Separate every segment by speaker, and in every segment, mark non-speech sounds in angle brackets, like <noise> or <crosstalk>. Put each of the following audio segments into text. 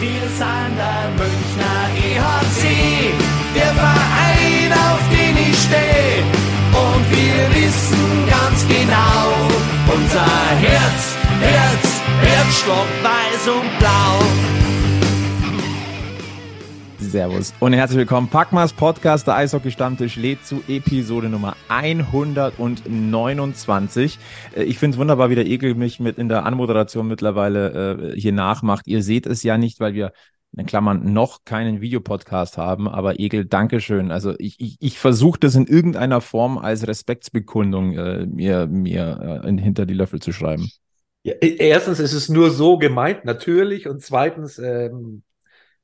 Speaker 1: Wir sind der Münchner EHC, der Verein, auf den ich stehe. Und wir wissen ganz genau, unser Herz, Herz, Herzstock weiß und blau.
Speaker 2: Servus und herzlich willkommen. Packmas Podcast, der Eishockey-Stammtisch lädt zu Episode Nummer 129. Äh, ich finde es wunderbar, wie der Ekel mich mit in der Anmoderation mittlerweile äh, hier nachmacht. Ihr seht es ja nicht, weil wir in Klammern noch keinen Videopodcast haben, aber Egel, Dankeschön. Also ich, ich, ich versuche das in irgendeiner Form als Respektsbekundung äh, mir, mir äh, hinter die Löffel zu schreiben.
Speaker 3: Ja, e-, erstens ist es nur so gemeint, natürlich, und zweitens ähm,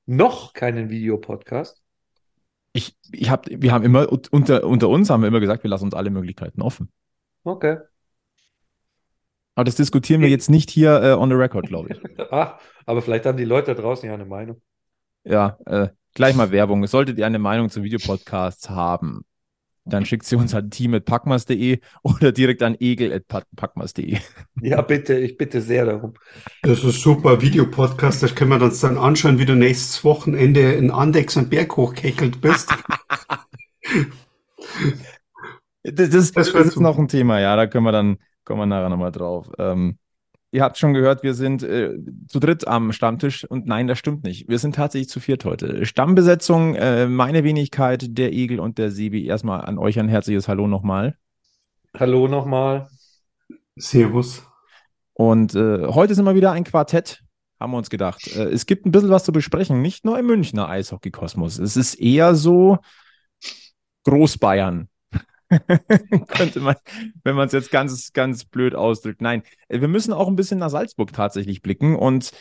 Speaker 3: noch keinen Videopodcast?
Speaker 2: Ich, ich hab, wir haben immer unter, unter uns haben wir immer gesagt, wir lassen uns alle Möglichkeiten offen.
Speaker 3: Okay.
Speaker 2: Aber das diskutieren wir jetzt nicht hier äh, on the record, glaube ich. <laughs>
Speaker 3: ah, aber vielleicht haben die Leute da draußen ja eine Meinung.
Speaker 2: Ja, äh, gleich mal Werbung. Solltet ihr eine Meinung zu Videopodcasts haben, dann schickt sie uns an team.packmas.de <laughs> oder direkt an egel.packmas.de.
Speaker 3: Ja, bitte, ich bitte sehr darum.
Speaker 4: Das ist super Videopodcast, das können wir uns dann anschauen, wie du nächstes Wochenende in Andex am Berg hochkechelt bist. <laughs>
Speaker 2: das, das, das, das ist noch ein Thema, ja, da können wir dann, kommen wir nachher nochmal drauf. Ähm, Ihr habt schon gehört, wir sind äh, zu dritt am Stammtisch und nein, das stimmt nicht. Wir sind tatsächlich zu viert heute. Stammbesetzung, äh, meine Wenigkeit, der Igel und der Sebi. Erstmal an euch ein herzliches Hallo nochmal.
Speaker 3: Hallo nochmal.
Speaker 4: Servus.
Speaker 2: Und äh, heute sind wir wieder ein Quartett, haben wir uns gedacht. Äh, es gibt ein bisschen was zu besprechen, nicht nur im Münchner Eishockey-Kosmos. Es ist eher so Großbayern. <laughs> Könnte man, wenn man es jetzt ganz, ganz blöd ausdrückt. Nein, äh, wir müssen auch ein bisschen nach Salzburg tatsächlich blicken und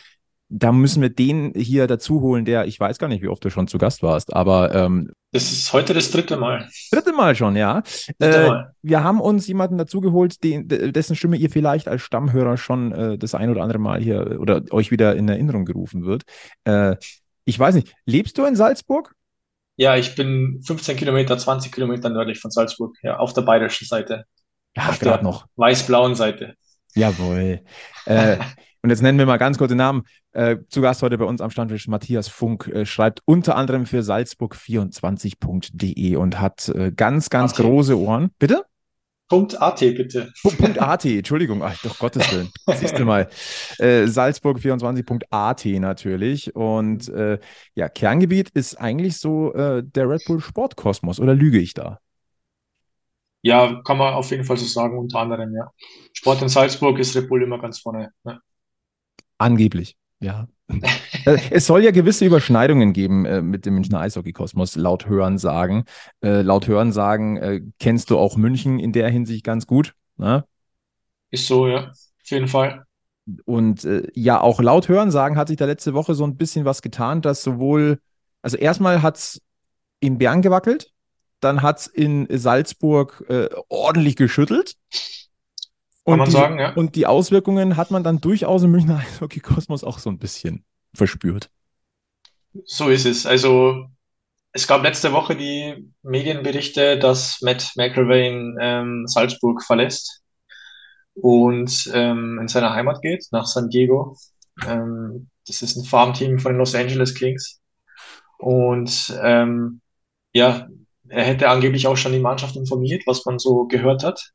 Speaker 2: da müssen wir den hier dazu holen, der, ich weiß gar nicht, wie oft du schon zu Gast warst, aber. Ähm,
Speaker 5: das ist heute das dritte Mal.
Speaker 2: Dritte Mal schon, ja. Äh, Mal. Wir haben uns jemanden dazugeholt, den, dessen Stimme ihr vielleicht als Stammhörer schon äh, das ein oder andere Mal hier oder euch wieder in Erinnerung gerufen wird. Äh, ich weiß nicht, lebst du in Salzburg?
Speaker 5: Ja, ich bin 15 Kilometer, 20 Kilometer nördlich von Salzburg, ja, auf der bayerischen Seite.
Speaker 2: Ja, auf der noch.
Speaker 5: Weiß-blauen Seite.
Speaker 2: Jawohl. äh, <laughs> und jetzt nennen wir mal ganz kurz den Namen. Äh, zu Gast heute bei uns am Standtisch Matthias Funk äh, schreibt unter anderem für Salzburg24.de und hat äh, ganz, ganz okay. große Ohren. Bitte?
Speaker 5: Punkt .at bitte.
Speaker 2: Punkt .at, Entschuldigung, ach doch Gottes Willen. <laughs> Siehst du mal. Äh, Salzburg24.at natürlich. Und äh, ja, Kerngebiet ist eigentlich so äh, der Red Bull Sportkosmos, oder lüge ich da?
Speaker 5: Ja, kann man auf jeden Fall so sagen, unter anderem, ja. Sport in Salzburg ist Red Bull immer ganz vorne. Ne?
Speaker 2: Angeblich, ja. <laughs> Äh, es soll ja gewisse Überschneidungen geben äh, mit dem Münchner Eishockey-Kosmos, laut Hörensagen. Äh, laut Hörensagen äh, kennst du auch München in der Hinsicht ganz gut. Ne?
Speaker 5: Ist so, ja, auf jeden Fall.
Speaker 2: Und äh, ja, auch laut Hörensagen hat sich da letzte Woche so ein bisschen was getan, dass sowohl, also erstmal hat es in Bern gewackelt, dann hat es in Salzburg äh, ordentlich geschüttelt.
Speaker 5: Kann man
Speaker 2: die,
Speaker 5: sagen, ja.
Speaker 2: Und die Auswirkungen hat man dann durchaus im Münchner <laughs> Eishockey-Kosmos auch so ein bisschen verspürt.
Speaker 5: So ist es. Also es gab letzte Woche die Medienberichte, dass Matt McElwain ähm, Salzburg verlässt und ähm, in seine Heimat geht, nach San Diego. Ähm, das ist ein Farmteam von den Los Angeles Kings. Und ähm, ja, er hätte angeblich auch schon die Mannschaft informiert, was man so gehört hat.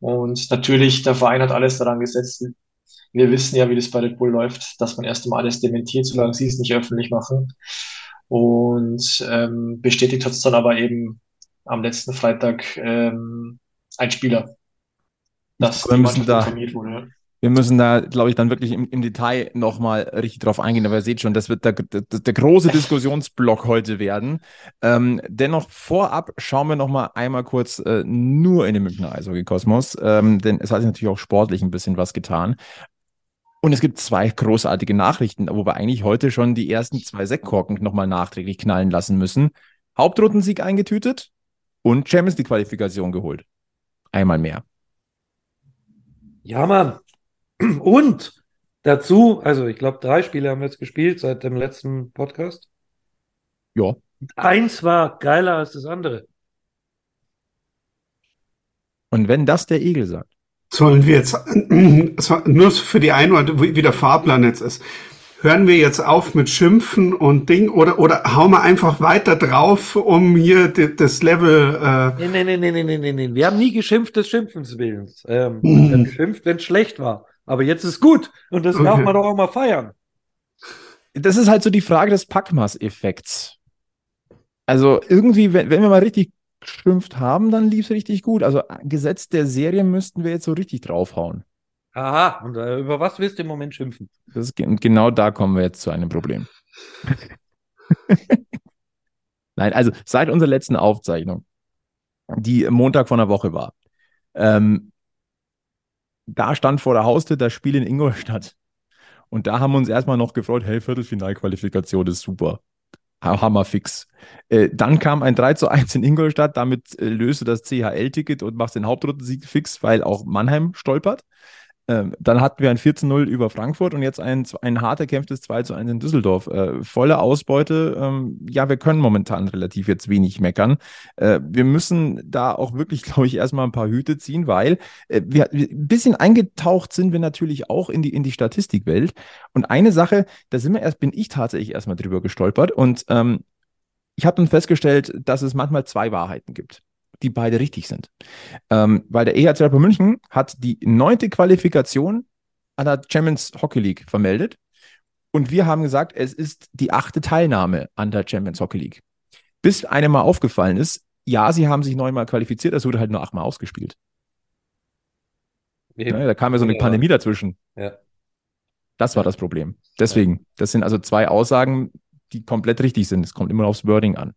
Speaker 5: Und natürlich, der Verein hat alles daran gesetzt. Wir wissen ja, wie das bei Red Bull läuft, dass man erst einmal alles dementiert, solange sie es nicht öffentlich machen. Und ähm, bestätigt hat es dann aber eben am letzten Freitag ähm, ein Spieler,
Speaker 2: dass die Mannschaft da, informiert wurde wir müssen da, glaube ich, dann wirklich im, im Detail nochmal richtig drauf eingehen. Aber ihr seht schon, das wird der, der, der große Diskussionsblock heute werden. Ähm, dennoch vorab schauen wir nochmal einmal kurz äh, nur in den Münchner Eishockey-Kosmos, ähm, denn es hat sich natürlich auch sportlich ein bisschen was getan. Und es gibt zwei großartige Nachrichten, wo wir eigentlich heute schon die ersten zwei Sektkorken nochmal nachträglich knallen lassen müssen. Hauptrundensieg eingetütet und Champions League-Qualifikation geholt. Einmal mehr.
Speaker 3: Ja, Mann. <clears throat> Und dazu, also ich glaube, drei Spiele haben wir jetzt gespielt seit dem letzten Podcast.
Speaker 2: Ja.
Speaker 3: Eins war geiler als das andere.
Speaker 2: Und wenn das der Igel sagt.
Speaker 4: Sollen wir jetzt nur für die Einordnung, wie der Fahrplan jetzt ist. hören wir jetzt auf mit Schimpfen und Ding oder, oder hauen wir einfach weiter drauf, um hier das Level. Äh
Speaker 3: nee, nee, nee, nee, nee, nee, nee. Wir haben nie geschimpft des Schimpfens willens. Ähm, mhm. Wir haben geschimpft, wenn es schlecht war. Aber jetzt ist gut und das okay. darf man doch auch mal feiern.
Speaker 2: Das ist halt so die Frage des Packmas-Effekts. Also irgendwie, wenn, wenn wir mal richtig geschimpft haben, dann lief es richtig gut. Also Gesetz der Serie müssten wir jetzt so richtig draufhauen.
Speaker 3: Aha, und äh, über was willst du im Moment schimpfen?
Speaker 2: Das, genau da kommen wir jetzt zu einem Problem. <laughs> Nein, also seit unserer letzten Aufzeichnung, die Montag von der Woche war, ähm, da stand vor der Haustür das Spiel in Ingolstadt. Und da haben wir uns erstmal noch gefreut, hey, Viertelfinalqualifikation ist super. Hammer fix. Äh, dann kam ein 3 zu 1 in Ingolstadt, damit äh, löste das CHL-Ticket und macht den Hauptrundensieg fix, weil auch Mannheim stolpert. Ähm, dann hatten wir ein 14-0 über Frankfurt und jetzt ein, ein hart erkämpftes 2 zu 1 in Düsseldorf. Äh, volle Ausbeute. Ähm, ja, wir können momentan relativ jetzt wenig meckern. Äh, wir müssen da auch wirklich, <laughs> glaube ich, erstmal ein paar Hüte ziehen, weil äh, wir, wir, ein bisschen eingetaucht sind wir natürlich auch in die, in die Statistikwelt. Und eine Sache, da sind wir erst, bin ich tatsächlich erstmal drüber gestolpert und ähm, ich habe dann festgestellt, dass es manchmal zwei Wahrheiten gibt die beide richtig sind. Ähm, weil der EHC Rapper München hat die neunte Qualifikation an der Champions Hockey League vermeldet. Und wir haben gesagt, es ist die achte Teilnahme an der Champions Hockey League. Bis einem mal aufgefallen ist, ja, sie haben sich neunmal qualifiziert, es wurde halt nur achtmal ausgespielt. Ja, da kam ja so eine ja. Pandemie dazwischen. Ja. Das war das Problem. Deswegen, das sind also zwei Aussagen, die komplett richtig sind. Es kommt immer aufs Wording an.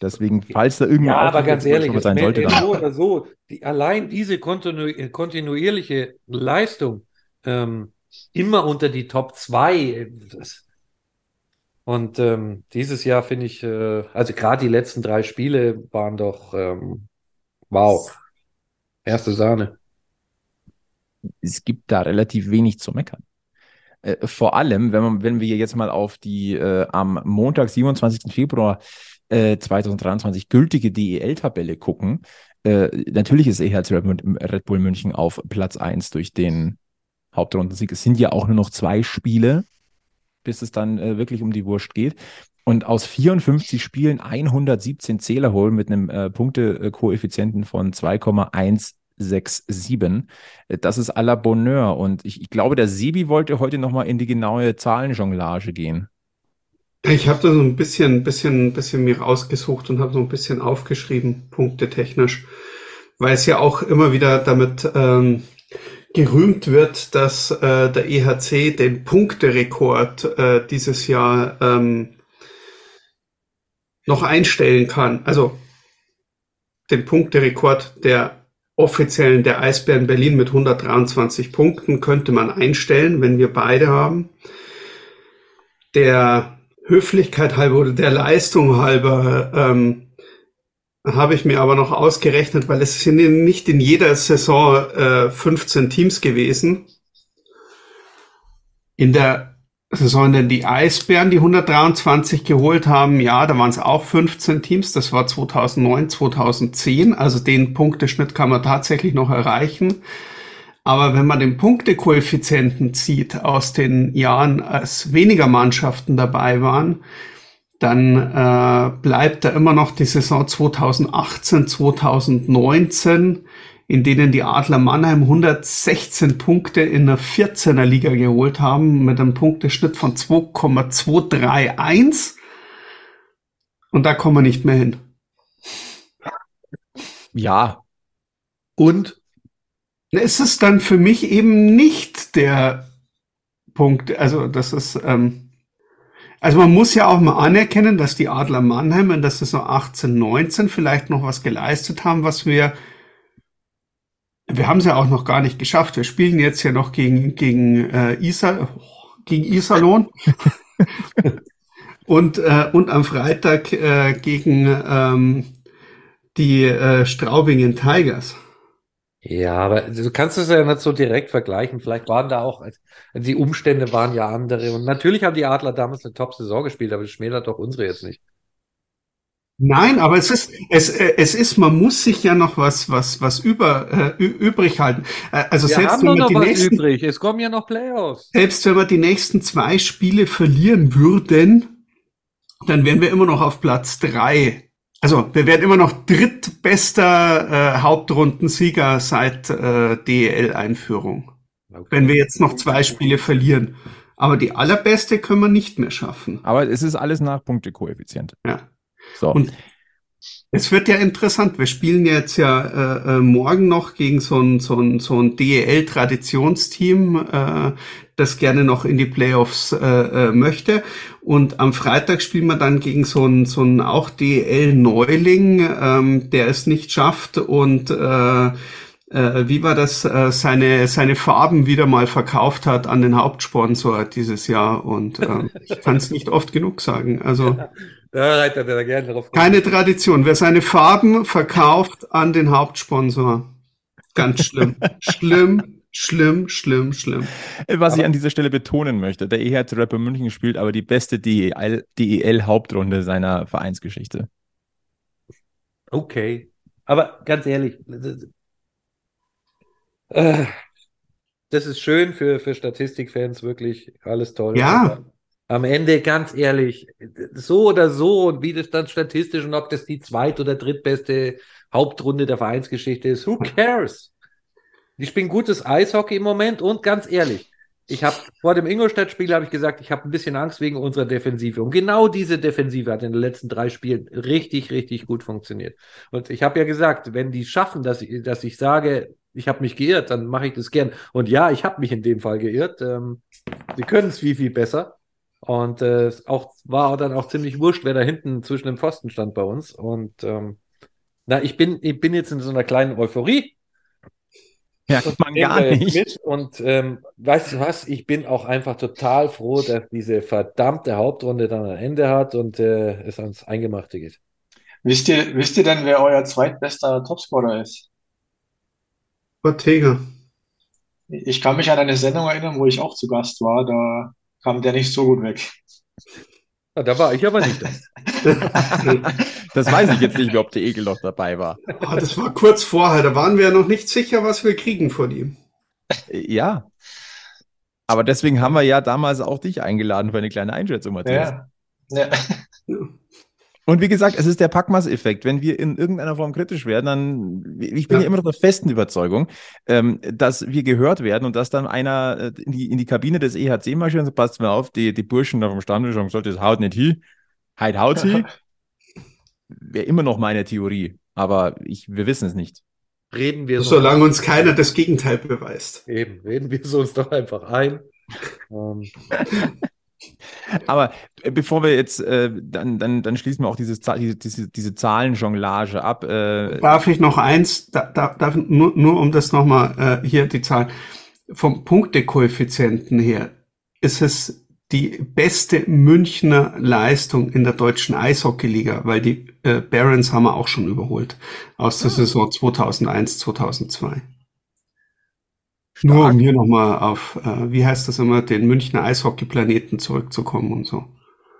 Speaker 2: Deswegen, falls da irgendwas
Speaker 3: ja, aber ganz ehrlich, sein sollte, dann. so oder so, die, allein diese kontinu kontinuierliche Leistung ähm, immer unter die Top 2. Das, und ähm, dieses Jahr finde ich, äh, also gerade die letzten drei Spiele waren doch ähm, wow. Erste Sahne.
Speaker 2: Es gibt da relativ wenig zu meckern. Äh, vor allem, wenn, man, wenn wir jetzt mal auf die äh, am Montag, 27. Februar 2023 äh, gültige DEL-Tabelle gucken, äh, natürlich ist EHC Red Bull München auf Platz 1 durch den Hauptrundensieg. Es sind ja auch nur noch zwei Spiele, bis es dann äh, wirklich um die Wurst geht. Und aus 54 Spielen 117 Zähler holen mit einem äh, Punktekoeffizienten von 2,167. Äh, das ist à la Bonheur. Und ich, ich glaube, der Sebi wollte heute nochmal in die genaue Zahlenjonglage gehen.
Speaker 4: Ich habe da so ein bisschen, bisschen, bisschen mir rausgesucht und habe so ein bisschen aufgeschrieben, punkte technisch, weil es ja auch immer wieder damit ähm, gerühmt wird, dass äh, der EHC den Punkterekord äh, dieses Jahr ähm, noch einstellen kann. Also den Punkterekord der offiziellen der Eisbären Berlin mit 123 Punkten könnte man einstellen, wenn wir beide haben. Der Höflichkeit halber oder der Leistung halber ähm, habe ich mir aber noch ausgerechnet, weil es sind nicht in jeder Saison äh, 15 Teams gewesen. In der Saison, in der die Eisbären die 123 geholt haben, ja, da waren es auch 15 Teams. Das war 2009, 2010. Also den Punkteschnitt kann man tatsächlich noch erreichen. Aber wenn man den Punktekoeffizienten zieht aus den Jahren, als weniger Mannschaften dabei waren, dann äh, bleibt da immer noch die Saison 2018, 2019, in denen die Adler Mannheim 116 Punkte in der 14er Liga geholt haben, mit einem Punkteschnitt von 2,231. Und da kommen wir nicht mehr hin.
Speaker 2: Ja.
Speaker 4: Und ist es dann für mich eben nicht der Punkt, also das ist, ähm, also man muss ja auch mal anerkennen, dass die Adler Mannheim in der Saison 18, 19 vielleicht noch was geleistet haben, was wir, wir haben es ja auch noch gar nicht geschafft. Wir spielen jetzt ja noch gegen, gegen äh, Isar, gegen Iserlohn. <laughs> und, äh, und am Freitag äh, gegen ähm, die äh, Straubingen Tigers.
Speaker 3: Ja, aber du kannst es ja nicht so direkt vergleichen. Vielleicht waren da auch, die Umstände waren ja andere. Und natürlich haben die Adler damals eine Top-Saison gespielt, aber das schmälert doch unsere jetzt nicht.
Speaker 4: Nein, aber es ist, es, es ist, man muss sich ja noch was, was, was über, äh, übrig halten. Also
Speaker 3: wir
Speaker 4: selbst
Speaker 3: haben
Speaker 4: wenn
Speaker 3: wir
Speaker 4: die nächsten,
Speaker 3: übrig. Es kommen ja noch Playoffs.
Speaker 4: Selbst wenn wir die nächsten zwei Spiele verlieren würden, dann wären wir immer noch auf Platz drei. Also wir wären immer noch drittbester äh, Hauptrundensieger seit äh, DEL-Einführung. Okay. Wenn wir jetzt noch zwei Spiele verlieren. Aber die allerbeste können wir nicht mehr schaffen.
Speaker 2: Aber es ist alles nach Punktekoeffizient.
Speaker 4: Ja. So. Und es wird ja interessant. Wir spielen jetzt ja äh, äh, morgen noch gegen so ein, so ein, so ein DEL-Traditionsteam, äh, das gerne noch in die Playoffs äh, äh, möchte. Und am Freitag spielen wir dann gegen so ein, so ein auch DEL-Neuling, ähm, der es nicht schafft und äh, äh, wie war das, äh, seine, seine Farben wieder mal verkauft hat an den Hauptsponsor dieses Jahr. Und äh, <laughs> ich kann es nicht oft genug sagen. Also
Speaker 3: drauf.
Speaker 4: Keine Tradition. Wer seine Farben verkauft an den Hauptsponsor. Ganz schlimm. <laughs> schlimm, schlimm, schlimm, schlimm.
Speaker 2: Was aber ich an dieser Stelle betonen möchte, der EHC Rapper München spielt aber die beste DEL-Hauptrunde seiner Vereinsgeschichte.
Speaker 3: Okay. Aber ganz ehrlich, äh, das ist schön für, für Statistikfans, wirklich alles toll.
Speaker 4: Ja.
Speaker 3: am Ende, ganz ehrlich, so oder so, und wie das dann statistisch und ob das die zweit- oder drittbeste Hauptrunde der Vereinsgeschichte ist, who cares? Die spielen gutes Eishockey im Moment und ganz ehrlich, ich habe vor dem Ingolstadt-Spiel habe ich gesagt, ich habe ein bisschen Angst wegen unserer Defensive. Und genau diese Defensive hat in den letzten drei Spielen richtig, richtig gut funktioniert. Und ich habe ja gesagt, wenn die schaffen, dass ich, dass ich sage, ich habe mich geirrt, dann mache ich das gern. Und ja, ich habe mich in dem Fall geirrt. Ähm, sie können es viel, viel besser. Und äh, auch war dann auch ziemlich wurscht, wer da hinten zwischen dem Pfosten stand bei uns. Und ähm, na, ich bin, ich bin jetzt in so einer kleinen Euphorie.
Speaker 2: Merkt man gar nicht. Mit.
Speaker 3: Und ähm, weißt du was, ich bin auch einfach total froh, dass diese verdammte Hauptrunde dann ein Ende hat und äh, es ans Eingemachte geht.
Speaker 5: Wisst ihr, wisst ihr denn, wer euer zweitbester Topscorer ist?
Speaker 4: Ortega.
Speaker 5: Ich kann mich an eine Sendung erinnern, wo ich auch zu Gast war. Da kam der nicht so gut weg.
Speaker 3: Ja, da war ich aber nicht. <laughs> <laughs>
Speaker 2: das weiß ich jetzt nicht mehr, ob der Egel noch dabei war.
Speaker 4: Oh, das war kurz vorher. Da waren wir ja noch nicht sicher, was wir kriegen von ihm.
Speaker 2: Ja. Aber deswegen haben wir ja damals auch dich eingeladen für eine kleine Einschätzung, Matthias. Ja. ja. Und wie gesagt, es ist der Packmas-Effekt. Wenn wir in irgendeiner Form kritisch werden, dann, ich bin ja, ja immer noch der festen Überzeugung, ähm, dass wir gehört werden und dass dann einer äh, in, die, in die Kabine des EHC marschiert und so, passt mir auf, die, die Burschen da vom Stammtisch haben gesagt, das haut nicht hin, halt haut sie. <laughs> Wäre immer noch meine Theorie, aber ich, wir wissen es nicht.
Speaker 3: Reden wir
Speaker 4: so Solange uns keiner das Gegenteil beweist.
Speaker 3: Eben, reden wir es uns doch einfach ein. ähm. <laughs>
Speaker 2: Aber äh, bevor wir jetzt, äh, dann, dann, dann schließen wir auch dieses, diese, diese, diese Zahlenjonglage ab. Äh,
Speaker 4: darf ich noch eins, da, da, darf, nur, nur um das nochmal äh, hier die Zahl, vom Punktekoeffizienten her ist es die beste Münchner Leistung in der deutschen Eishockeyliga, weil die äh, Barons haben wir auch schon überholt aus der ah. Saison 2001, 2002. Stark. Nur um hier nochmal auf, äh, wie heißt das immer, den Münchner Eishockeyplaneten zurückzukommen und so.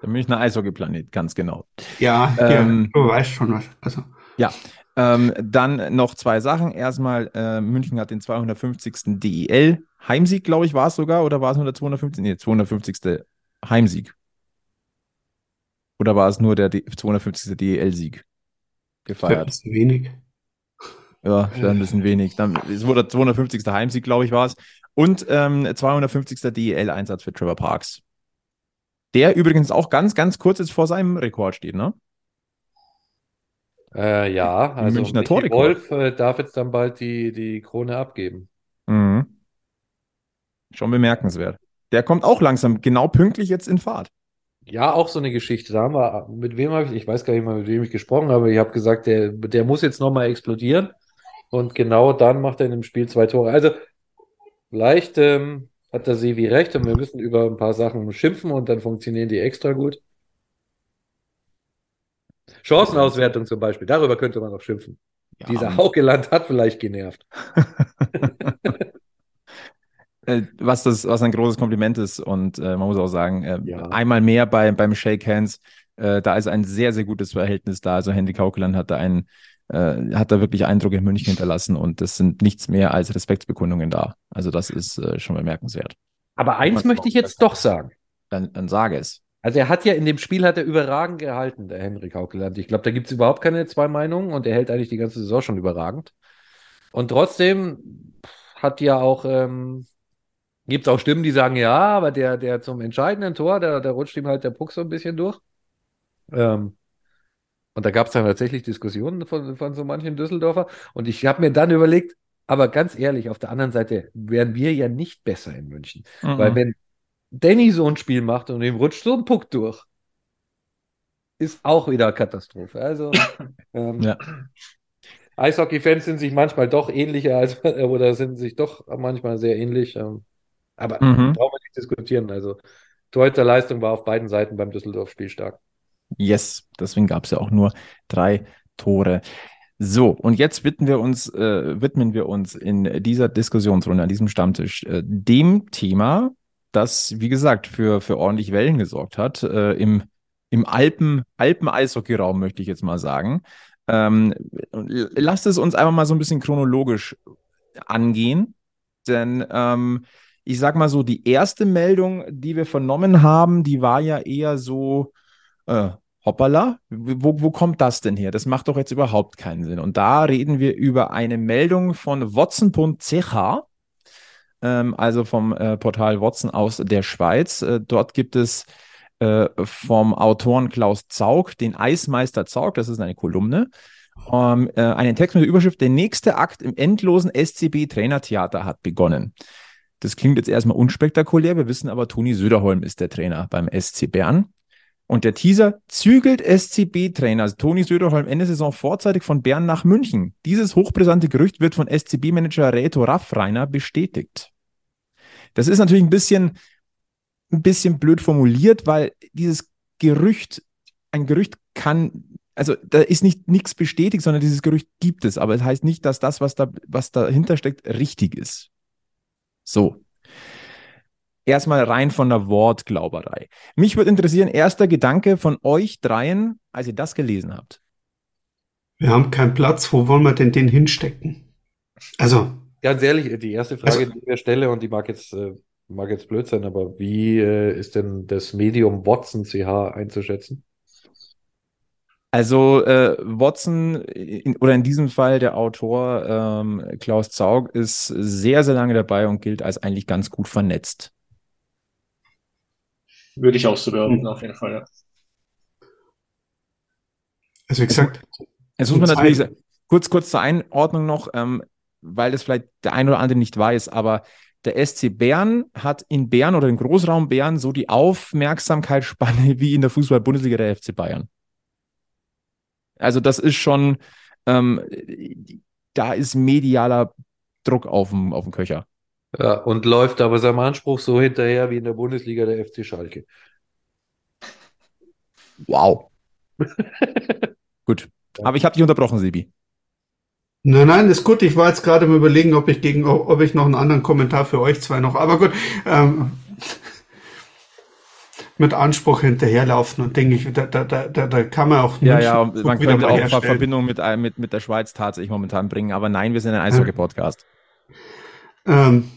Speaker 2: Der Münchner Eishockeyplanet, ganz genau.
Speaker 4: Ja, ähm, du weißt schon was. Also.
Speaker 2: Ja, ähm, dann noch zwei Sachen. Erstmal, äh, München hat den 250. DEL Heimsieg, glaube ich, war es sogar, oder war es nur der 250. Nee, 250. Heimsieg. Oder war es nur der 250. DEL-Sieg gefeiert? Das
Speaker 4: ist wenig.
Speaker 2: Ja, ein bisschen wenig. Dann, es wurde der 250. Heimsieg, glaube ich, war es. Und ähm, 250. DEL-Einsatz für Trevor Parks. Der übrigens auch ganz, ganz kurz jetzt vor seinem Rekord steht, ne?
Speaker 3: Äh, ja, also
Speaker 2: Münchner
Speaker 3: Wolf äh, darf jetzt dann bald die, die Krone abgeben.
Speaker 2: Schon bemerkenswert. Der kommt auch langsam genau pünktlich jetzt in Fahrt.
Speaker 3: Ja, auch so eine Geschichte. Da haben wir, mit wem habe ich, ich weiß gar nicht mal, mit wem ich gesprochen habe, ich habe gesagt, der, der muss jetzt nochmal explodieren. Und genau dann macht er in dem Spiel zwei Tore. Also vielleicht ähm, hat der Sevi recht und wir müssen über ein paar Sachen schimpfen und dann funktionieren die extra gut. Chancenauswertung zum Beispiel, darüber könnte man noch schimpfen. Ja, Dieser Haukeland hat vielleicht genervt. <laughs>
Speaker 2: Äh, was, das, was ein großes Kompliment ist und äh, man muss auch sagen, äh, ja. einmal mehr bei, beim Shake Hands Äh, da ist ein sehr, sehr gutes Verhältnis da. Also Henry Kaukeland hat da einen, äh, hat da wirklich Eindruck in München hinterlassen und das sind nichts mehr als Respektsbekundungen da. Also das ist äh, schon bemerkenswert.
Speaker 3: Aber eins möchte ich jetzt doch sagen.
Speaker 2: Dann, dann sage es.
Speaker 3: Also er hat ja in dem Spiel hat er überragend gehalten, der Henrik Haukeland. Ich glaube, da gibt es überhaupt keine zwei Meinungen und er hält eigentlich die ganze Saison schon überragend. Und trotzdem hat ja auch, ähm, gibt es auch Stimmen, die sagen, ja, aber der, der zum entscheidenden Tor, der, der rutscht ihm halt der Puck so ein bisschen durch. Ähm, und da gab es dann tatsächlich Diskussionen von, von so manchen Düsseldorfer. Und ich habe mir dann überlegt, aber ganz ehrlich, auf der anderen Seite wären wir ja nicht besser in München. Mhm. Weil wenn Danny so ein Spiel macht und ihm rutscht so ein Puck durch, ist auch wieder Katastrophe. Also, <laughs> ähm, ja. Eishockey-Fans sind sich manchmal doch ähnlicher als, <laughs> oder sind sich doch manchmal sehr ähnlich. Ähm, aber mhm. brauchen wir nicht diskutieren. Also, Torhüter-Leistung war auf beiden Seiten beim Düsseldorf-Spiel stark.
Speaker 2: Yes, deswegen gab es ja auch nur drei Tore. So, und jetzt widmen wir uns, äh, widmen wir uns in dieser Diskussionsrunde, an diesem Stammtisch, äh, dem Thema, das, wie gesagt, für, für ordentlich Wellen gesorgt hat. Äh, Im im Alpen, Alpen-Eishockey-Raum, möchte ich jetzt mal sagen. Ähm, lasst es uns einfach mal so ein bisschen chronologisch angehen. Denn ähm, ich sag mal so, die erste Meldung, die wir vernommen haben, die war ja eher so, äh, hoppala, wo, wo kommt das denn her? Das macht doch jetzt überhaupt keinen Sinn. Und da reden wir über eine Meldung von watson.ch ähm, also vom äh, Portal Watson aus der Schweiz. Äh, dort gibt es äh, vom Autoren Klaus Zaug den Eismeister Zaug, das ist eine Kolumne. Ähm, äh, einen Text mit der Überschrift Der nächste Akt im endlosen SCB-Trainertheater hat begonnen. Das klingt jetzt erstmal unspektakulär, wir wissen aber, Toni Söderholm ist der Trainer beim SC Bern. Und der Teaser zügelt SCB-Trainer also Toni Söderholm Ende Saison vorzeitig von Bern nach München. Dieses hochbrisante Gerücht wird von SCB-Manager Reto Raffreiner bestätigt. Das ist natürlich ein bisschen, ein bisschen blöd formuliert, weil dieses Gerücht, ein Gerücht kann, also da ist nicht nichts bestätigt, sondern dieses Gerücht gibt es, aber es das heißt nicht, dass das, was da, was dahinter steckt, richtig ist. So. Erstmal rein von der Wortglauberei. Mich würde interessieren, erster Gedanke von euch dreien, als ihr das gelesen habt.
Speaker 4: Wir haben keinen Platz, wo wollen wir denn den hinstecken? Also,
Speaker 3: Ganz ehrlich, die erste Frage, also, die ich mir stelle, und die mag jetzt, äh, mag jetzt blöd sein, aber wie äh, ist denn das Medium Watson CH einzuschätzen?
Speaker 2: Also äh, Watson in, oder in diesem Fall der Autor ähm, Klaus Zaug ist sehr, sehr lange dabei und gilt als eigentlich ganz gut vernetzt.
Speaker 5: Würde ich auch so behaupten, auf jeden Fall, ja.
Speaker 2: Also wie gesagt. Jetzt muss man natürlich kurz, kurz zur Einordnung noch. Ähm, weil das vielleicht der ein oder andere nicht weiß, aber der SC Bern hat in Bern oder im Großraum Bern so die Aufmerksamkeitsspanne <laughs> wie in der Fußball-Bundesliga der FC Bayern. Also das ist schon, ähm, da ist medialer Druck auf dem, auf dem Köcher.
Speaker 3: Ja, und läuft aber seinem Anspruch so hinterher wie in der Bundesliga der FC Schalke.
Speaker 2: Wow. Gut. Aber ich habe dich unterbrochen, Sebi.
Speaker 4: Nein, nein, ist gut. Ich war jetzt gerade im Überlegen, ob ich gegen, ob ich noch einen anderen Kommentar für euch zwei noch. Aber gut, ähm, mit Anspruch hinterherlaufen und denke ich, da, da, da, da kann man auch
Speaker 2: nicht. Ja, ja, man könnte auch herstellen. Verbindung mit, mit, mit der Schweiz tatsächlich momentan bringen. Aber nein, wir sind ein Eishockey-Podcast.
Speaker 4: Ähm,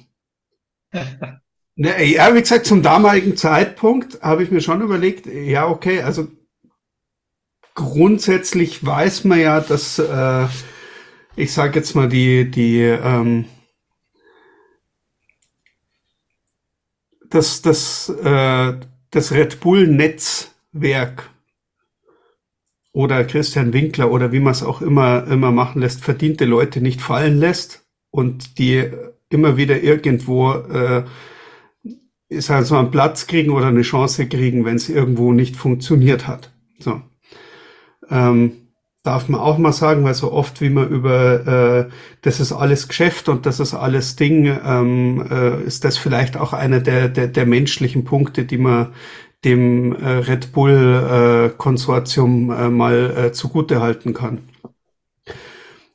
Speaker 4: ne, ja, wie gesagt, zum damaligen Zeitpunkt habe ich mir schon überlegt, ja, okay, also grundsätzlich weiß man ja, dass äh, ich sage jetzt mal, die, die, ähm, das, das, äh, das Red Bull-Netzwerk oder Christian Winkler oder wie man es auch immer, immer machen lässt, verdiente Leute nicht fallen lässt und die immer wieder irgendwo äh, ist also einen Platz kriegen oder eine Chance kriegen, wenn es irgendwo nicht funktioniert hat. So. Ähm, darf man auch mal sagen, weil so oft wie man über äh, das ist alles Geschäft und das ist alles Ding, ähm, äh, ist das vielleicht auch einer der, der, der menschlichen Punkte, die man dem äh, Red Bull äh, Konsortium äh, mal äh, zugute halten kann.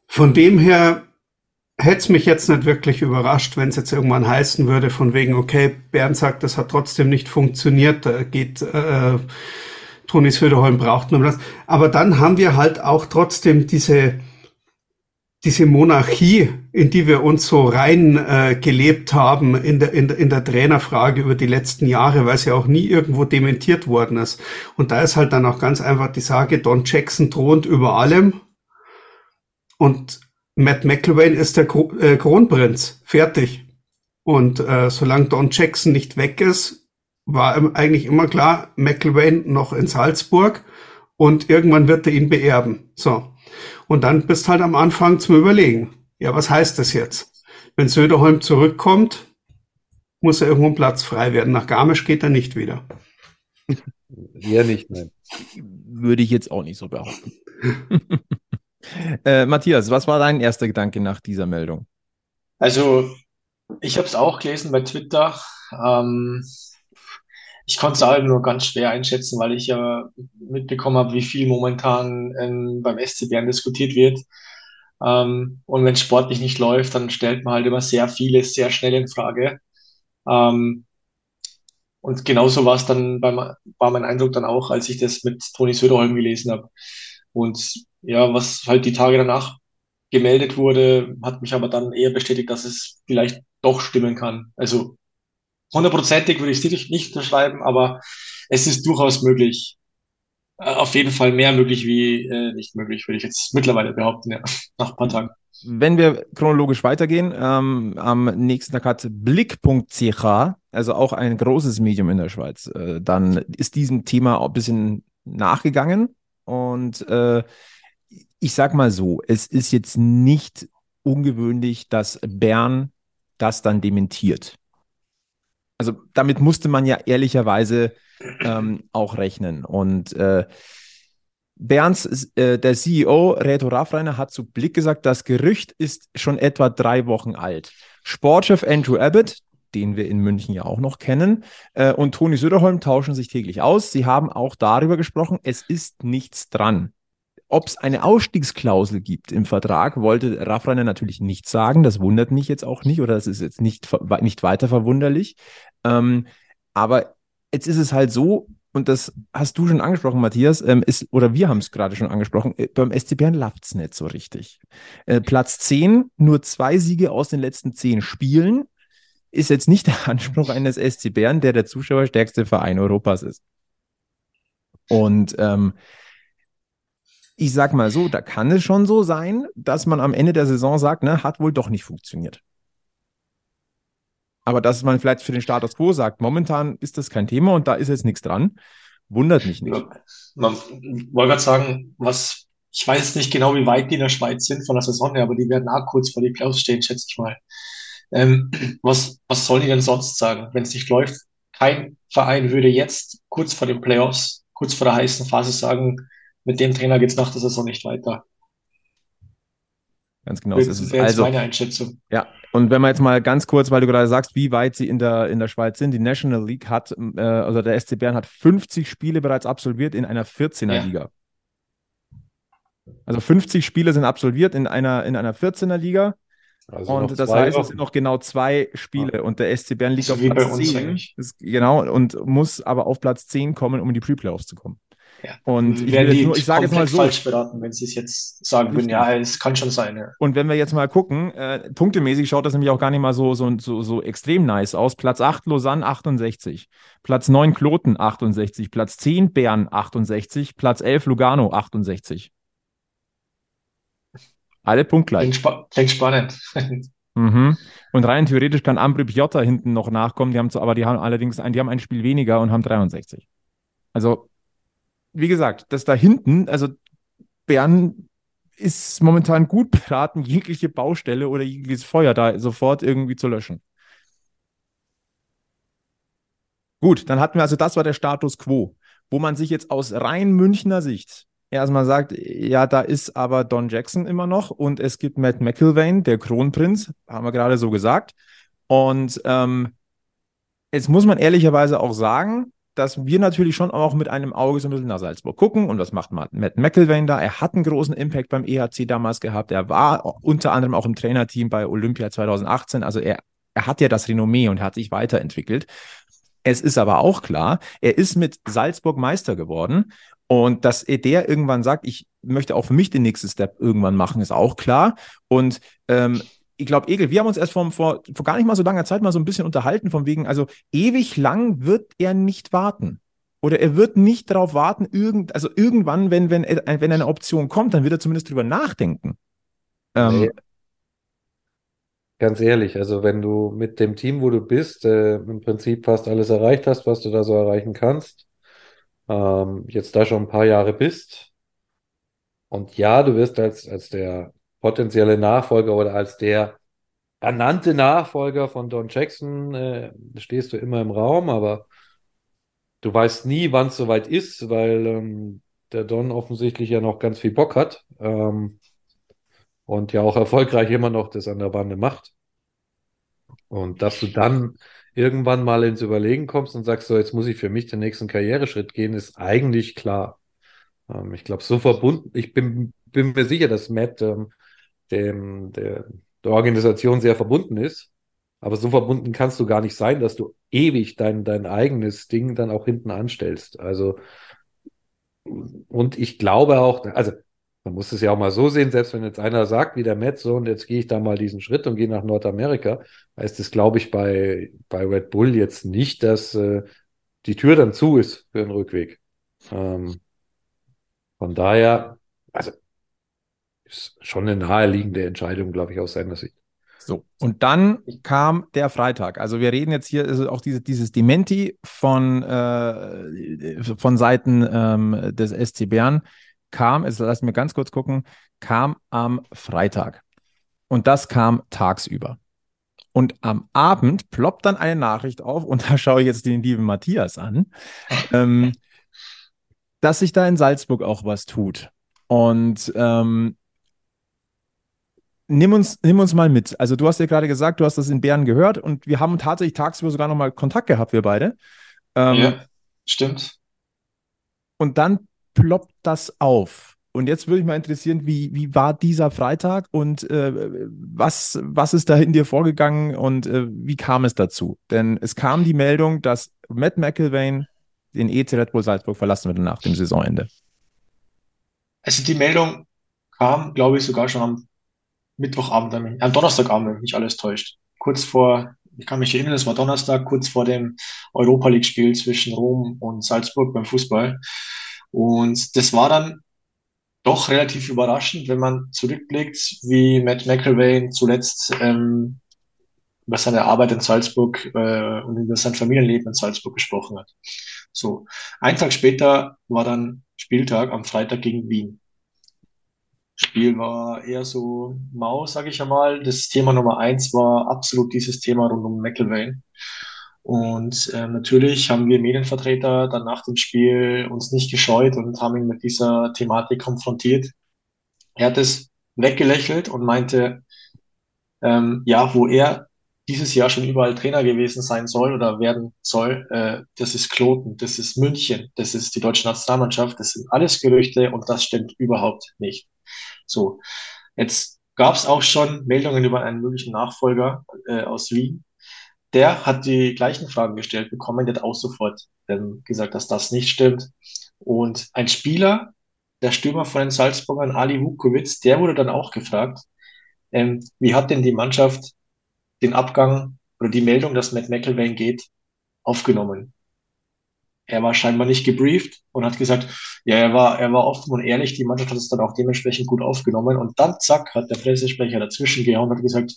Speaker 4: Von dem her hätte es mich jetzt nicht wirklich überrascht, wenn es jetzt irgendwann heißen würde, von wegen, okay, Bernd sagt, das hat trotzdem nicht funktioniert, da geht äh, Toni Söderholm braucht man das. Aber dann haben wir halt auch trotzdem diese, diese Monarchie, in die wir uns so rein äh, gelebt haben in der, in, der, in der Trainerfrage über die letzten Jahre, weil ja auch nie irgendwo dementiert worden ist. Und da ist halt dann auch ganz einfach die Sage, Don Jackson thront über allem. Und Matt McElwain ist der äh, Kronprinz. Fertig. Und äh, solange Don Jackson nicht weg ist, war eigentlich immer klar, McElwain noch in Salzburg und irgendwann wird er ihn beerben. So. Und dann bist halt am Anfang zum Überlegen. Ja, was heißt das jetzt? Wenn Söderholm zurückkommt, muss er irgendwo ein Platz frei werden. Nach Garmisch geht er nicht wieder.
Speaker 2: Ja, nicht, nein. Würde ich jetzt auch nicht so behaupten. <laughs> äh, Matthias, was war dein erster Gedanke nach dieser Meldung?
Speaker 5: Also, ich habe es auch gelesen bei Twitter. Ähm, ich konnte es halt nur ganz schwer einschätzen, weil ich ja mitbekommen habe, wie viel momentan ähm, beim SC Bern diskutiert wird. Ähm, und wenn sportlich nicht läuft, dann stellt man halt immer sehr vieles sehr schnell in Frage. Ähm, und genauso war es dann beim, war mein Eindruck dann auch, als ich das mit Toni Söderholm gelesen habe. Und ja, was halt die Tage danach gemeldet wurde, hat mich aber dann eher bestätigt, dass es vielleicht doch stimmen kann. Also hundertprozentig würde ich es nicht unterschreiben, aber es ist durchaus möglich. Äh, auf jeden Fall mehr möglich wie äh, nicht möglich, würde ich jetzt mittlerweile behaupten, ja, <laughs> nach ein paar Tagen.
Speaker 2: Wenn wir chronologisch weitergehen, ähm, am nächsten Tag hat Blick.ch, also auch ein großes Medium in der Schweiz, äh, dann ist diesem Thema auch ein bisschen nachgegangen und äh, ich sag mal so, es ist jetzt nicht ungewöhnlich, dass Bern das dann dementiert. Also damit musste man ja ehrlicherweise ähm, auch rechnen. Und äh, Berns, äh, der CEO Reto Raffreiner hat zu Blick gesagt, das Gerücht ist schon etwa drei Wochen alt. Sportchef Andrew Abbott, den wir in München ja auch noch kennen, äh, und Toni Söderholm tauschen sich täglich aus. Sie haben auch darüber gesprochen, es ist nichts dran. Ob es eine Ausstiegsklausel gibt im Vertrag, wollte Raffreiner natürlich nicht sagen. Das wundert mich jetzt auch nicht oder das ist jetzt nicht, nicht weiter verwunderlich. Ähm, aber jetzt ist es halt so, und das hast du schon angesprochen, Matthias, ähm, ist, oder wir haben es gerade schon angesprochen, äh, beim SC Bern läuft es nicht so richtig. Äh, Platz 10, nur zwei Siege aus den letzten zehn Spielen, ist jetzt nicht der Anspruch eines SC Bern, der der zuschauerstärkste Verein Europas ist. Und ähm, ich sag mal so, da kann es schon so sein, dass man am Ende der Saison sagt, ne, hat wohl doch nicht funktioniert. Aber dass man vielleicht für den Status quo sagt, momentan ist das kein Thema und da ist jetzt nichts dran, wundert mich nicht.
Speaker 5: man wollte gerade sagen, was, ich weiß nicht genau, wie weit die in der Schweiz sind von der Saison her, aber die werden auch kurz vor die Playoffs stehen, schätze ich mal. Ähm, was, was sollen die denn sonst sagen, wenn es nicht läuft? Kein Verein würde jetzt kurz vor den Playoffs, kurz vor der heißen Phase sagen, mit dem Trainer geht es nach der Saison nicht weiter.
Speaker 2: Ganz genau. Das ist also, meine Einschätzung. Ja, und wenn man jetzt mal ganz kurz, weil du gerade sagst, wie weit sie in der, in der Schweiz sind, die National League hat, äh, also der SC Bern hat 50 Spiele bereits absolviert in einer 14er ja. Liga. Also 50 Spiele sind absolviert in einer, in einer 14er Liga. Also und das heißt, es sind noch genau zwei Spiele ja. und der SC Bern liegt auf Platz 10. Ist, genau, und muss aber auf Platz 10 kommen, um in die Pre-Playoffs zu kommen.
Speaker 5: Ja. Und ich, will nur, ich sage jetzt mal so. falsch beraten, wenn sie es jetzt sagen würden, ja, es kann schon sein. Ja.
Speaker 2: Und wenn wir jetzt mal gucken, äh, punktemäßig schaut das nämlich auch gar nicht mal so, so, so, so extrem nice aus. Platz 8 Lausanne 68, Platz 9 Kloten 68, Platz 10 Bern 68, Platz 11 Lugano 68. Alle punktgleich.
Speaker 5: Klingt, spa klingt spannend. <laughs>
Speaker 2: mhm. Und rein theoretisch kann Ambri Piotta hinten noch nachkommen. Die haben so, aber die haben allerdings ein, die haben ein Spiel weniger und haben 63. Also wie gesagt, das da hinten, also Bern ist momentan gut beraten, jegliche Baustelle oder jegliches Feuer da sofort irgendwie zu löschen. Gut, dann hatten wir also, das war der Status quo, wo man sich jetzt aus rein Münchner Sicht erstmal sagt, ja, da ist aber Don Jackson immer noch und es gibt Matt McIlvain, der Kronprinz, haben wir gerade so gesagt. Und ähm, jetzt muss man ehrlicherweise auch sagen, dass wir natürlich schon auch mit einem Auge so ein bisschen nach Salzburg gucken. Und was macht Matt McElwain da? Er hat einen großen Impact beim EHC damals gehabt. Er war unter anderem auch im Trainerteam bei Olympia 2018. Also er, er hat ja das Renommee und hat sich weiterentwickelt. Es ist aber auch klar, er ist mit Salzburg Meister geworden. Und dass er der irgendwann sagt, ich möchte auch für mich den nächsten Step irgendwann machen, ist auch klar. Und ähm, ich glaube, Egel, wir haben uns erst vor, vor, vor gar nicht mal so langer Zeit mal so ein bisschen unterhalten, von wegen, also ewig lang wird er nicht warten. Oder er wird nicht darauf warten, irgend, also irgendwann, wenn, wenn, wenn eine Option kommt, dann wird er zumindest drüber nachdenken.
Speaker 3: Ähm, nee. Ganz ehrlich, also wenn du mit dem Team, wo du bist, äh, im Prinzip fast alles erreicht hast, was du da so erreichen kannst, ähm, jetzt da schon ein paar Jahre bist, und ja, du wirst als, als der potenzielle Nachfolger oder als der ernannte Nachfolger von Don Jackson, äh, stehst du immer im Raum, aber du weißt nie, wann es soweit ist, weil ähm, der Don offensichtlich ja noch ganz viel Bock hat. Ähm, und ja auch erfolgreich immer noch das an der Bande macht. Und dass du dann irgendwann mal ins Überlegen kommst und sagst, so, jetzt muss ich für mich den nächsten Karriereschritt gehen, ist eigentlich klar. Ähm, ich glaube, so verbunden, ich bin, bin mir sicher, dass Matt ähm, dem, der, der Organisation sehr verbunden ist. Aber so verbunden kannst du gar nicht sein, dass du ewig dein, dein eigenes Ding dann auch hinten anstellst. Also, und ich glaube auch, also man muss es ja auch mal so sehen, selbst wenn jetzt einer sagt, wie der Matt, so, und jetzt gehe ich da mal diesen Schritt und gehe nach Nordamerika, heißt es, glaube ich, bei, bei Red Bull jetzt nicht, dass äh, die Tür dann zu ist für den Rückweg. Ähm, von daher, also ist schon eine naheliegende Entscheidung, glaube ich, aus seiner Sicht.
Speaker 2: So, und dann kam der Freitag. Also wir reden jetzt hier also auch diese, dieses Dementi von, äh, von Seiten ähm, des SC Bern kam, jetzt lass mir ganz kurz gucken, kam am Freitag. Und das kam tagsüber. Und am Abend ploppt dann eine Nachricht auf, und <laughs> da schaue ich jetzt den lieben Matthias an, ähm, <laughs> dass sich da in Salzburg auch was tut. Und ähm, nimm, uns, nimm uns mal mit. Also du hast ja gerade gesagt, du hast das in Bern gehört und wir haben tatsächlich tagsüber sogar nochmal Kontakt gehabt, wir beide.
Speaker 5: Ähm, ja, stimmt.
Speaker 2: Und dann ploppt das auf. Und jetzt würde mich mal interessieren, wie, wie war dieser Freitag und äh, was, was ist da in dir vorgegangen und äh, wie kam es dazu? Denn es kam die Meldung, dass Matt McIlvain den EC Red Bull Salzburg verlassen wird nach dem Saisonende.
Speaker 5: Also die Meldung kam, glaube ich, sogar schon am Mittwochabend, am Donnerstagabend, wenn mich alles täuscht. Kurz vor, ich kann mich erinnern, es war Donnerstag, kurz vor dem Europa League-Spiel zwischen Rom und Salzburg beim Fußball. Und das war dann doch relativ überraschend, wenn man zurückblickt, wie Matt McElwain zuletzt ähm, über seine Arbeit in Salzburg äh, und über sein Familienleben in Salzburg gesprochen hat. So, ein Tag später war dann Spieltag am Freitag gegen Wien. Spiel war eher so mau, sage ich einmal. Das Thema Nummer eins war absolut dieses Thema rund um McElwain. Und äh, natürlich haben wir Medienvertreter dann nach dem Spiel uns nicht gescheut und haben ihn mit dieser Thematik konfrontiert. Er hat es weggelächelt und meinte, ähm, ja, wo er dieses Jahr schon überall Trainer gewesen sein soll oder werden soll, äh, das ist Kloten, das ist München, das ist die deutsche Nationalmannschaft, das sind alles Gerüchte und das stimmt überhaupt nicht. So, jetzt gab es auch schon Meldungen über einen möglichen Nachfolger äh, aus Wien, der hat die gleichen Fragen gestellt bekommen, der hat auch sofort ähm, gesagt, dass das nicht stimmt. Und ein Spieler, der Stürmer von den Salzburgern, Ali Vukovic, der wurde dann auch gefragt, ähm, wie hat denn die Mannschaft den Abgang oder die Meldung, dass Matt McElwain geht, aufgenommen? Er war scheinbar nicht gebrieft und hat gesagt, ja, er war, er war offen und ehrlich, die Mannschaft hat es dann auch dementsprechend gut aufgenommen und dann zack, hat der Pressesprecher dazwischen gehauen und hat gesagt,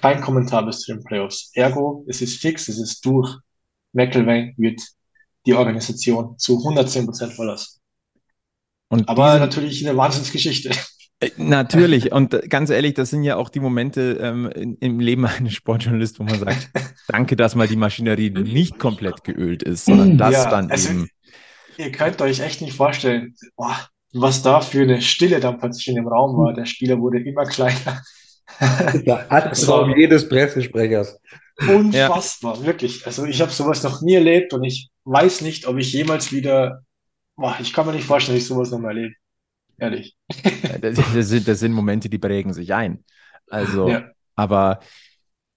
Speaker 5: kein Kommentar bis zu den Playoffs. Ergo, es ist fix, es ist durch. McElwain wird die Organisation zu 110 Prozent verlassen. Und Aber natürlich eine Wahnsinnsgeschichte.
Speaker 2: Äh, natürlich. Und ganz ehrlich, das sind ja auch die Momente ähm, in, im Leben eines Sportjournalisten, wo man sagt, <laughs> danke, dass mal die Maschinerie nicht komplett geölt ist, sondern das ja, dann also, eben.
Speaker 5: Ihr könnt euch echt nicht vorstellen, boah, was da für eine Stille dann plötzlich in dem Raum war. Der Spieler wurde immer kleiner. <laughs>
Speaker 3: Der Albtraum jedes Pressesprechers.
Speaker 5: Unfassbar, ja. wirklich. Also ich habe sowas noch nie erlebt und ich weiß nicht, ob ich jemals wieder. Boah, ich kann mir nicht vorstellen, dass ich sowas noch mal erlebe. Ehrlich.
Speaker 2: Das, das, sind, das sind Momente, die prägen sich ein. Also, ja. aber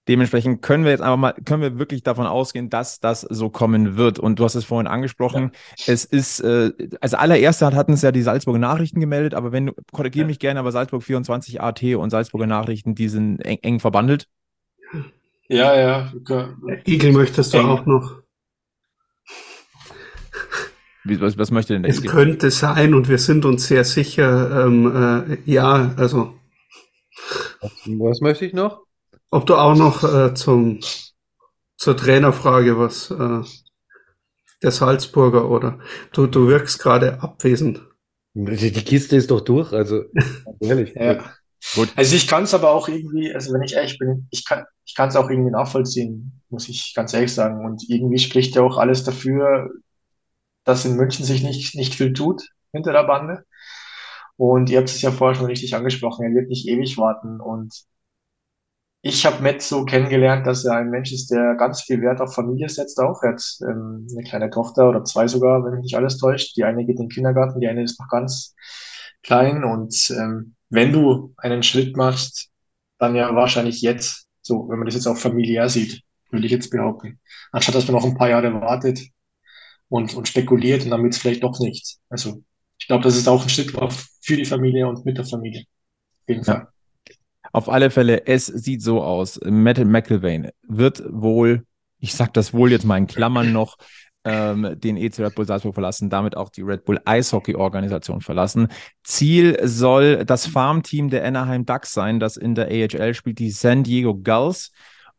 Speaker 2: Dementsprechend können wir jetzt einfach mal, können wir wirklich davon ausgehen, dass das so kommen wird. Und du hast es vorhin angesprochen. Ja. Es ist, äh, als allererster hatten es ja die Salzburger Nachrichten gemeldet, aber wenn du, korrigiere ja. mich gerne, aber Salzburg 24 AT und Salzburger Nachrichten, die sind eng, eng verbandelt.
Speaker 4: Ja, ja. Igel möchtest du eng. auch noch.
Speaker 2: Was, was möchte denn der
Speaker 4: Es könnte sein und wir sind uns sehr sicher, ähm, äh, ja, also.
Speaker 3: Was möchte ich noch?
Speaker 4: Ob du auch noch äh, zum, zur Trainerfrage was äh, der Salzburger oder du, du wirkst gerade abwesend.
Speaker 3: Die, die Kiste ist doch durch, also <laughs>
Speaker 5: ehrlich. ja. Gut. Also ich kann es aber auch irgendwie, also wenn ich ehrlich bin, ich kann ich kann es auch irgendwie nachvollziehen, muss ich ganz ehrlich sagen. Und irgendwie spricht ja auch alles dafür, dass in München sich nicht, nicht viel tut hinter der Bande. Und ihr habt es ja vorher schon richtig angesprochen, er wird nicht ewig warten. Und ich habe Matt so kennengelernt, dass er ein Mensch ist, der ganz viel Wert auf Familie setzt auch. Er hat ähm, eine kleine Tochter oder zwei sogar, wenn mich nicht alles täuscht. Die eine geht in den Kindergarten, die eine ist noch ganz klein. Und ähm, wenn du einen Schritt machst, dann ja wahrscheinlich jetzt, so, wenn man das jetzt auch familiär sieht, würde ich jetzt behaupten. Anstatt dass man noch ein paar Jahre wartet und, und spekuliert und dann wird es vielleicht doch nichts. Also ich glaube, das ist auch ein Schritt für die Familie und mit der Familie. Auf jeden Fall.
Speaker 2: Auf alle Fälle, es sieht so aus. Matt McIlvain wird wohl, ich sag das wohl jetzt mal in Klammern noch, ähm, den EC Red Bull Salzburg verlassen, damit auch die Red Bull Eishockey Organisation verlassen. Ziel soll das Farmteam der Anaheim Ducks sein, das in der AHL spielt, die San Diego Gulls.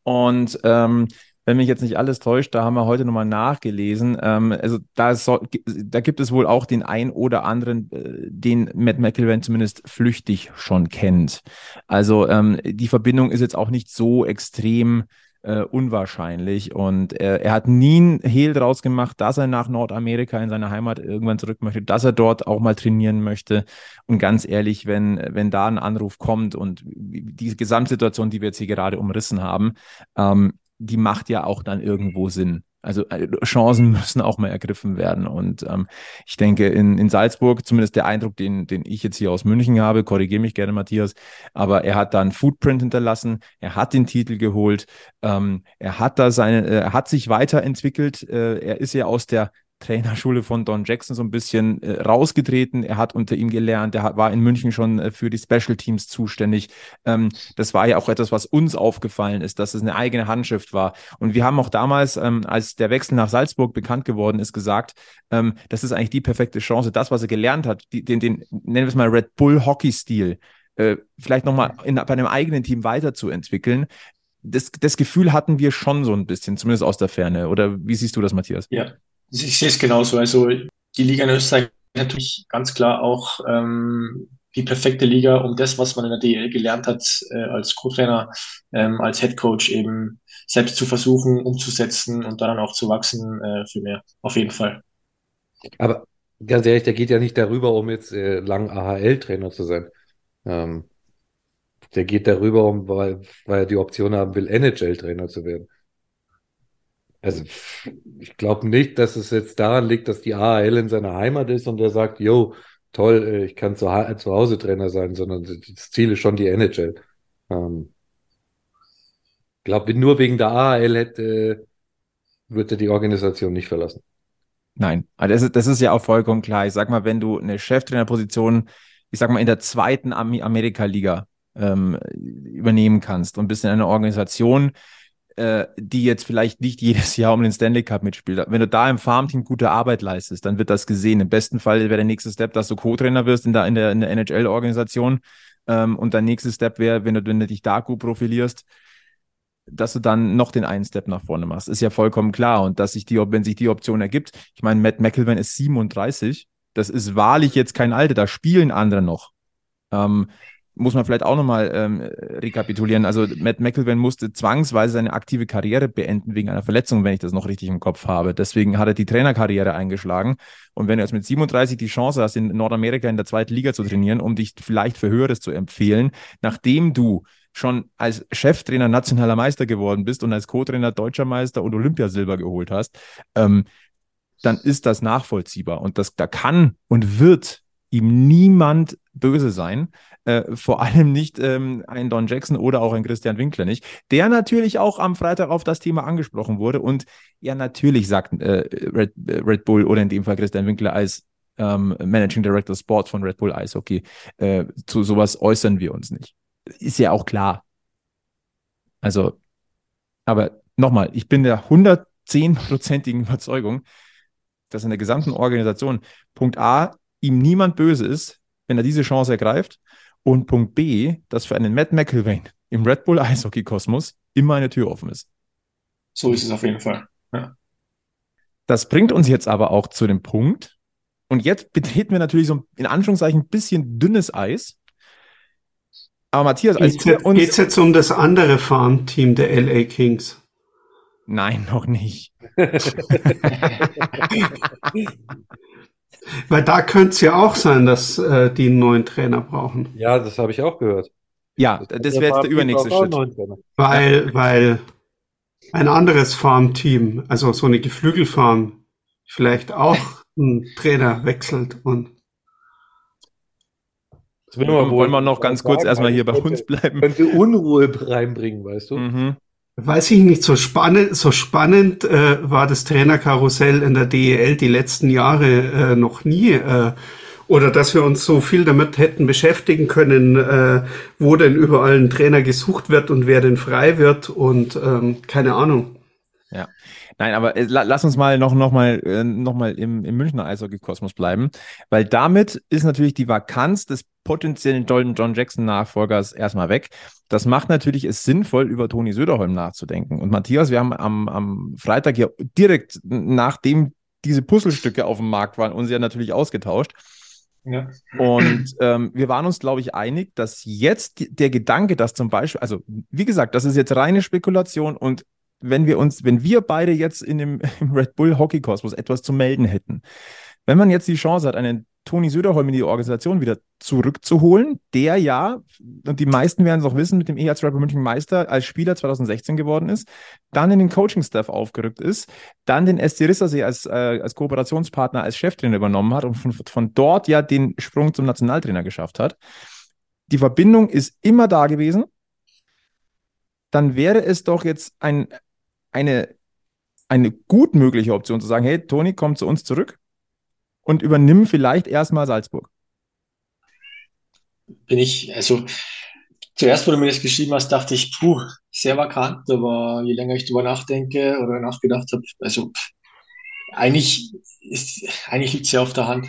Speaker 2: Und ähm, wenn mich jetzt nicht alles täuscht, da haben wir heute nochmal nachgelesen. Ähm, also da, soll, da, gibt es wohl auch den ein oder anderen, äh, den Matt McIlvain zumindest flüchtig schon kennt. Also ähm, die Verbindung ist jetzt auch nicht so extrem äh, unwahrscheinlich. Und er, er hat nie einen Hehl draus gemacht, dass er nach Nordamerika in seine Heimat irgendwann zurück möchte, dass er dort auch mal trainieren möchte. Und ganz ehrlich, wenn, wenn da ein Anruf kommt und die Gesamtsituation, die wir jetzt hier gerade umrissen haben, ähm, die macht ja auch dann irgendwo Sinn. Also äh, Chancen <laughs> müssen auch mal ergriffen werden. Und ähm, ich denke, in, in Salzburg, zumindest der Eindruck, den, den ich jetzt hier aus München habe, korrigiere mich gerne, Matthias, aber er hat da einen Footprint hinterlassen, er hat den Titel geholt, ähm, er hat da seine, äh, er hat sich weiterentwickelt, äh, er ist ja aus der Trainerschule von Don Jackson so ein bisschen äh, rausgetreten. Er hat unter ihm gelernt. Er hat, war in München schon äh, für die Special Teams zuständig. Ähm, das war ja auch etwas, was uns aufgefallen ist, dass es eine eigene Handschrift war. Und wir haben auch damals, ähm, als der Wechsel nach Salzburg bekannt geworden ist, gesagt, ähm, das ist eigentlich die perfekte Chance, das, was er gelernt hat, die, den, den, nennen wir es mal Red Bull Hockey-Stil, äh, vielleicht nochmal bei einem eigenen Team weiterzuentwickeln. Das, das Gefühl hatten wir schon so ein bisschen, zumindest aus der Ferne. Oder wie siehst du das, Matthias?
Speaker 5: Ja, ich sehe es genauso. Also die Liga in Österreich natürlich ganz klar auch ähm, die perfekte Liga, um das, was man in der DL gelernt hat, äh, als Co-Trainer, ähm, als Head Coach eben selbst zu versuchen, umzusetzen und dann auch zu wachsen äh, für mehr. Auf jeden Fall.
Speaker 3: Aber ganz ehrlich, der geht ja nicht darüber, um jetzt äh, lang AHL-Trainer zu sein. Ähm, der geht darüber, um, weil, weil er die Option haben will, NHL-Trainer zu werden. Also ich glaube nicht, dass es jetzt daran liegt, dass die AHL in seiner Heimat ist und er sagt, yo, toll, äh, ich kann zu, zu Hause Trainer sein, sondern das Ziel ist schon die NHL. Ähm, glaube, nur wegen der AHL hätte, würde die Organisation nicht verlassen.
Speaker 2: Nein, also das ist, das ist ja auch vollkommen klar. Ich sag mal, wenn du eine Cheftrainerposition, ich sag mal, in der zweiten Amerika-Liga ähm, übernehmen kannst und bist in einer Organisation, äh, die jetzt vielleicht nicht jedes Jahr um den Stanley Cup mitspielt. Wenn du da im Farmteam gute Arbeit leistest, dann wird das gesehen. Im besten Fall wäre der nächste Step, dass du Co-Trainer wirst in der, in der, in der NHL-Organisation. Ähm, und der nächste Step wäre, wenn du, wenn du dich da gut profilierst, dass du dann noch den einen Step nach vorne machst. Ist ja vollkommen klar. Und dass sich die, wenn sich die Option ergibt, ich meine, Matt McElwain ist 37. Das ist wahrlich jetzt kein Alter, da spielen andere noch. Ähm, muss man vielleicht auch nochmal ähm, rekapitulieren. Also Matt McElwain musste zwangsweise seine aktive Karriere beenden wegen einer Verletzung, wenn ich das noch richtig im Kopf habe. Deswegen hat er die Trainerkarriere eingeschlagen. Und wenn du jetzt mit 37 die Chance hast, in Nordamerika in der zweiten Liga zu trainieren, um dich vielleicht für Höheres zu empfehlen, nachdem du schon als Cheftrainer nationaler Meister geworden bist und als Co-Trainer deutscher Meister und Olympiasilber geholt hast, ähm, dann ist das nachvollziehbar. Und das, da kann und wird ihm niemand böse sein. Äh, vor allem nicht ähm, ein Don Jackson oder auch ein Christian Winkler nicht, der natürlich auch am Freitag auf das Thema angesprochen wurde. Und ja, natürlich sagt äh, Red, Red, Bull oder in dem Fall Christian Winkler als ähm, Managing Director Sport von Red Bull Eishockey, äh, zu sowas äußern wir uns nicht. Ist ja auch klar. Also, aber nochmal, ich bin der 110-prozentigen <laughs> Überzeugung, dass in der gesamten Organisation Punkt A ihm niemand böse ist, wenn er diese Chance ergreift. Und Punkt B, dass für einen Matt McIlvain im Red Bull Eishockey-Kosmos immer eine Tür offen ist.
Speaker 5: So ist es auf jeden Fall. Ja.
Speaker 2: Das bringt uns jetzt aber auch zu dem Punkt, und jetzt betreten wir natürlich so in Anführungszeichen ein bisschen dünnes Eis. Aber Matthias,
Speaker 4: als geht es uns... jetzt um das andere Farmteam der LA Kings?
Speaker 2: Nein, noch nicht. <laughs> <laughs>
Speaker 4: Weil da könnte es ja auch sein, dass äh, die einen neuen Trainer brauchen.
Speaker 3: Ja, das habe ich auch gehört.
Speaker 2: Ja, das, das wäre jetzt der übernächste Schritt.
Speaker 4: Weil, ja. weil ein anderes Farmteam, also so eine Geflügelfarm, vielleicht auch einen Trainer wechselt und
Speaker 2: das wir wollen wir noch ganz kurz erstmal hier bei uns bleiben.
Speaker 3: Könnte Unruhe reinbringen, weißt du? Mhm.
Speaker 4: Weiß ich nicht, so spannend, so spannend äh, war das Trainerkarussell in der DEL die letzten Jahre äh, noch nie. Äh, oder dass wir uns so viel damit hätten beschäftigen können, äh, wo denn überall ein Trainer gesucht wird und wer denn frei wird und ähm, keine Ahnung.
Speaker 2: Ja. Nein, aber äh, lass uns mal noch, noch mal, äh, noch mal im, im Münchner Eishockey-Kosmos bleiben, weil damit ist natürlich die Vakanz des potenziellen John Jackson-Nachfolgers erstmal weg. Das macht natürlich es sinnvoll, über Toni Söderholm nachzudenken. Und Matthias, wir haben am, am Freitag ja direkt nachdem diese Puzzlestücke auf dem Markt waren, uns ja natürlich ausgetauscht. Ja. Und ähm, wir waren uns, glaube ich, einig, dass jetzt der Gedanke, dass zum Beispiel, also wie gesagt, das ist jetzt reine Spekulation und wenn wir uns, wenn wir beide jetzt in dem <laughs> im Red Bull Hockey Kosmos etwas zu melden hätten, wenn man jetzt die Chance hat, einen Toni Söderholm in die Organisation wieder zurückzuholen, der ja, und die meisten werden es auch wissen, mit dem EHC Rapper München Meister als Spieler 2016 geworden ist, dann in den Coaching-Staff aufgerückt ist, dann den SC Rissersee als, äh, als Kooperationspartner, als Cheftrainer übernommen hat und von, von dort ja den Sprung zum Nationaltrainer geschafft hat. Die Verbindung ist immer da gewesen. Dann wäre es doch jetzt ein, eine, eine gut mögliche Option zu sagen, hey, Toni, komm zu uns zurück und übernimm vielleicht erstmal Salzburg.
Speaker 5: Bin ich, also zuerst, wo du mir das geschrieben hast, dachte ich, puh, sehr vakant, aber je länger ich drüber nachdenke oder nachgedacht habe, also eigentlich ist, eigentlich liegt es ja auf der Hand.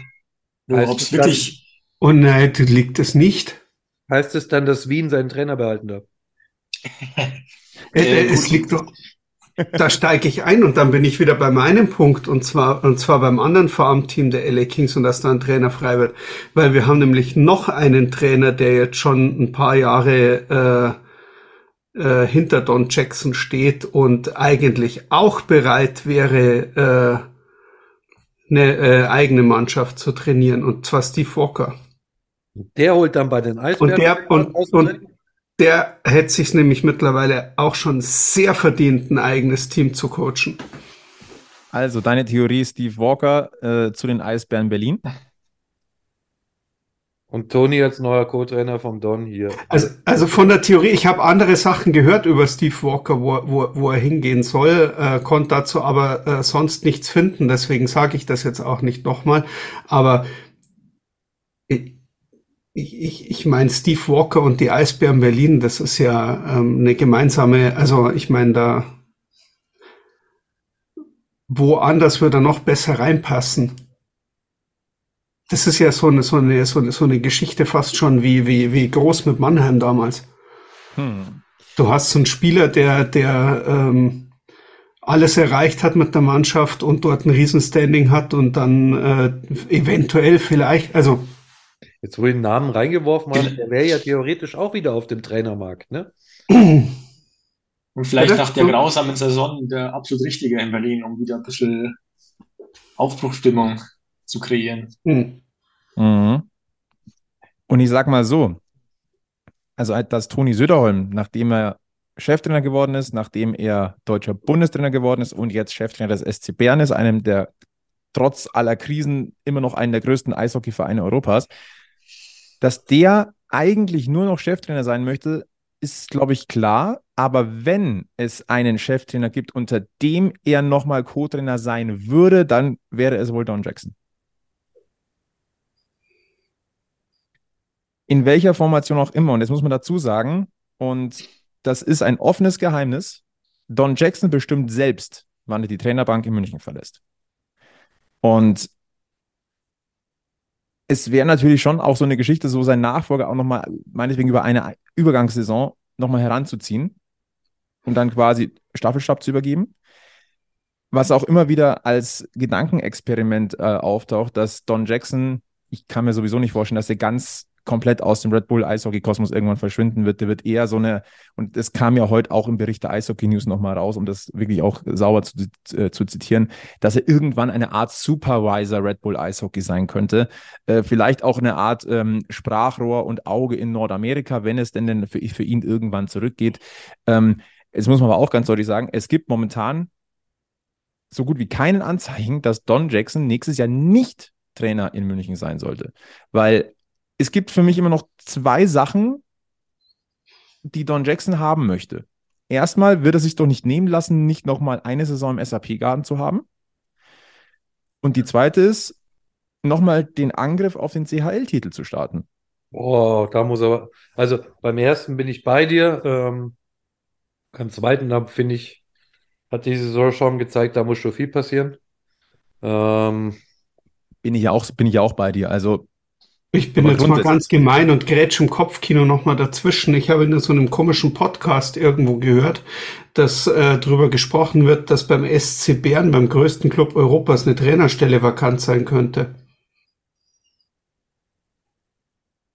Speaker 4: Nur ob es wirklich. Oh nein, liegt es nicht.
Speaker 3: Heißt es dann, dass Wien seinen Trainer behalten darf?
Speaker 4: äh, äh, es liegt doch, da steige ich ein und dann bin ich wieder bei meinem Punkt und zwar und zwar beim anderen Farmteam der LA Kings und dass da ein Trainer frei wird, weil wir haben nämlich noch einen Trainer, der jetzt schon ein paar Jahre äh, äh, hinter Don Jackson steht und eigentlich auch bereit wäre, äh, eine äh, eigene Mannschaft zu trainieren und zwar Steve Walker.
Speaker 3: Der holt dann bei den Eisbären.
Speaker 4: Und der und, und der hätte sich nämlich mittlerweile auch schon sehr verdient, ein eigenes Team zu coachen.
Speaker 2: Also deine Theorie, Steve Walker äh, zu den Eisbären Berlin.
Speaker 3: Und Toni als neuer Co-Trainer vom Don hier.
Speaker 4: Also, also von der Theorie, ich habe andere Sachen gehört über Steve Walker, wo, wo, wo er hingehen soll, äh, konnte dazu aber äh, sonst nichts finden. Deswegen sage ich das jetzt auch nicht nochmal. Aber ich, ich, ich meine, Steve Walker und die Eisbären Berlin, das ist ja ähm, eine gemeinsame, also ich meine, da woanders würde er noch besser reinpassen. Das ist ja so eine, so eine, so eine, so eine Geschichte fast schon wie, wie, wie groß mit Mannheim damals. Hm. Du hast so einen Spieler, der, der ähm, alles erreicht hat mit der Mannschaft und dort ein Riesenstanding hat und dann äh, eventuell vielleicht, also
Speaker 3: Jetzt, wo ich den Namen reingeworfen habe, der wäre ja theoretisch auch wieder auf dem Trainermarkt, ne? <clears throat>
Speaker 5: Und vielleicht nach der grausamen Saison der absolut richtige in Berlin, um wieder ein bisschen Aufbruchstimmung zu kreieren.
Speaker 2: Mhm. Mhm. Und ich sag mal so, also dass Toni Söderholm, nachdem er Cheftrainer geworden ist, nachdem er deutscher Bundestrainer geworden ist und jetzt Cheftrainer des SC Bern ist, einem der trotz aller Krisen immer noch einen der größten Eishockeyvereine Europas. Dass der eigentlich nur noch Cheftrainer sein möchte, ist, glaube ich, klar. Aber wenn es einen Cheftrainer gibt, unter dem er nochmal Co-Trainer sein würde, dann wäre es wohl Don Jackson. In welcher Formation auch immer. Und jetzt muss man dazu sagen, und das ist ein offenes Geheimnis, Don Jackson bestimmt selbst, wann er die Trainerbank in München verlässt. Und es wäre natürlich schon auch so eine Geschichte, so sein Nachfolger auch nochmal, meinetwegen über eine Übergangssaison nochmal heranzuziehen und dann quasi Staffelstab zu übergeben. Was auch immer wieder als Gedankenexperiment äh, auftaucht, dass Don Jackson, ich kann mir sowieso nicht vorstellen, dass er ganz komplett aus dem Red Bull Eishockey-Kosmos irgendwann verschwinden wird. Der wird eher so eine, und das kam ja heute auch im Bericht der Eishockey News nochmal raus, um das wirklich auch sauber zu, äh, zu zitieren, dass er irgendwann eine Art Supervisor Red Bull Eishockey sein könnte. Äh, vielleicht auch eine Art ähm, Sprachrohr und Auge in Nordamerika, wenn es denn, denn für, für ihn irgendwann zurückgeht. Ähm, jetzt muss man aber auch ganz deutlich sagen, es gibt momentan so gut wie keinen Anzeichen, dass Don Jackson nächstes Jahr nicht Trainer in München sein sollte. Weil es gibt für mich immer noch zwei Sachen, die Don Jackson haben möchte. Erstmal wird er sich doch nicht nehmen lassen, nicht nochmal eine Saison im SAP-Garten zu haben. Und die zweite ist, nochmal den Angriff auf den CHL-Titel zu starten.
Speaker 3: Oh, da muss aber, also beim ersten bin ich bei dir. Ähm, beim zweiten finde ich, hat diese Saison schon gezeigt, da muss schon viel passieren.
Speaker 2: Ähm, bin ich ja auch, bin ich auch bei dir. Also
Speaker 4: ich bin Aber jetzt mal ganz gemein und grätsch im Kopfkino nochmal dazwischen. Ich habe in so einem komischen Podcast irgendwo gehört, dass äh, darüber gesprochen wird, dass beim SC Bern, beim größten Club Europas, eine Trainerstelle vakant sein könnte.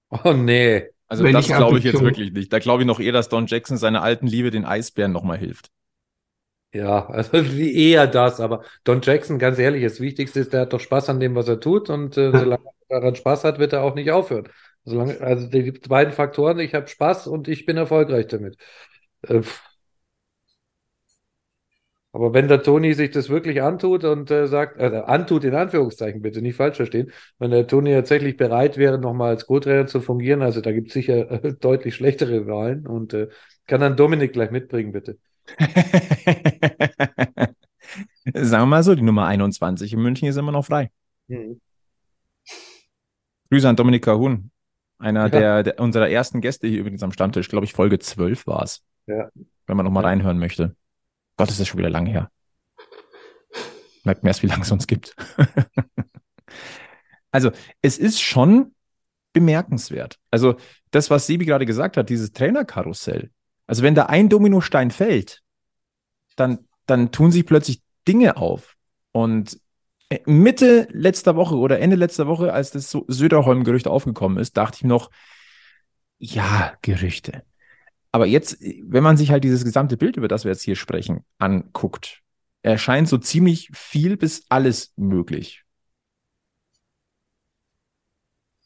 Speaker 3: Oh nee.
Speaker 2: Also Wenn das glaube ich jetzt wirklich nicht. Da glaube ich noch eher, dass Don Jackson seiner alten Liebe, den Eisbären, nochmal hilft.
Speaker 3: Ja, also <laughs> eher das, aber Don Jackson, ganz ehrlich, das Wichtigste ist, der hat doch Spaß an dem, was er tut und äh, solange er daran Spaß hat, wird er auch nicht aufhören. Solange, also die beiden Faktoren, ich habe Spaß und ich bin erfolgreich damit. Äh, aber wenn der Toni sich das wirklich antut und äh, sagt, äh, antut in Anführungszeichen, bitte nicht falsch verstehen, wenn der Toni tatsächlich bereit wäre, nochmal als Co-Trainer zu fungieren, also da gibt es sicher äh, <laughs> deutlich schlechtere Wahlen und äh, kann dann Dominik gleich mitbringen, bitte. <laughs>
Speaker 2: Sagen wir mal so, die Nummer 21 in München ist immer noch frei. Mhm. Grüße an Dominik Kahun, einer ja. der, der, unserer ersten Gäste hier übrigens am Stammtisch. Glaube ich, Folge 12 war es. Ja. Wenn man nochmal ja. reinhören möchte. Gott, ist das schon wieder lange her. Merkt mir erst, wie lange es uns gibt. <laughs> also, es ist schon bemerkenswert. Also, das, was Sebi gerade gesagt hat, dieses Trainerkarussell, also wenn da ein Dominostein fällt, dann, dann tun sich plötzlich Dinge auf. Und Mitte letzter Woche oder Ende letzter Woche, als das Söderholm-Gerücht aufgekommen ist, dachte ich noch, ja, Gerüchte. Aber jetzt, wenn man sich halt dieses gesamte Bild, über das wir jetzt hier sprechen, anguckt, erscheint so ziemlich viel bis alles möglich.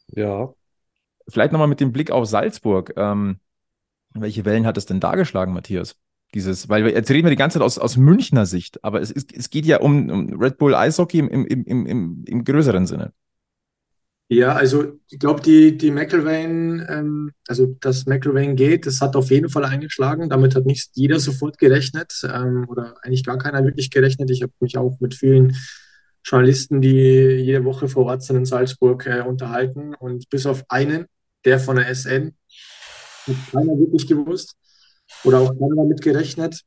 Speaker 3: Ja.
Speaker 2: Vielleicht nochmal mit dem Blick auf Salzburg. Ähm, welche Wellen hat es denn da geschlagen, Matthias? Dieses, weil wir, jetzt reden wir die ganze Zeit aus, aus Münchner Sicht, aber es, ist, es geht ja um, um Red Bull Eishockey im, im, im, im, im größeren Sinne.
Speaker 5: Ja, also ich glaube, die, die McElwain, ähm, also dass McElwain geht, das hat auf jeden Fall eingeschlagen. Damit hat nicht jeder sofort gerechnet ähm, oder eigentlich gar keiner wirklich gerechnet. Ich habe mich auch mit vielen Journalisten, die jede Woche vor Ort sind in Salzburg, äh, unterhalten und bis auf einen, der von der SN, hat keiner wirklich gewusst oder auch keiner damit gerechnet,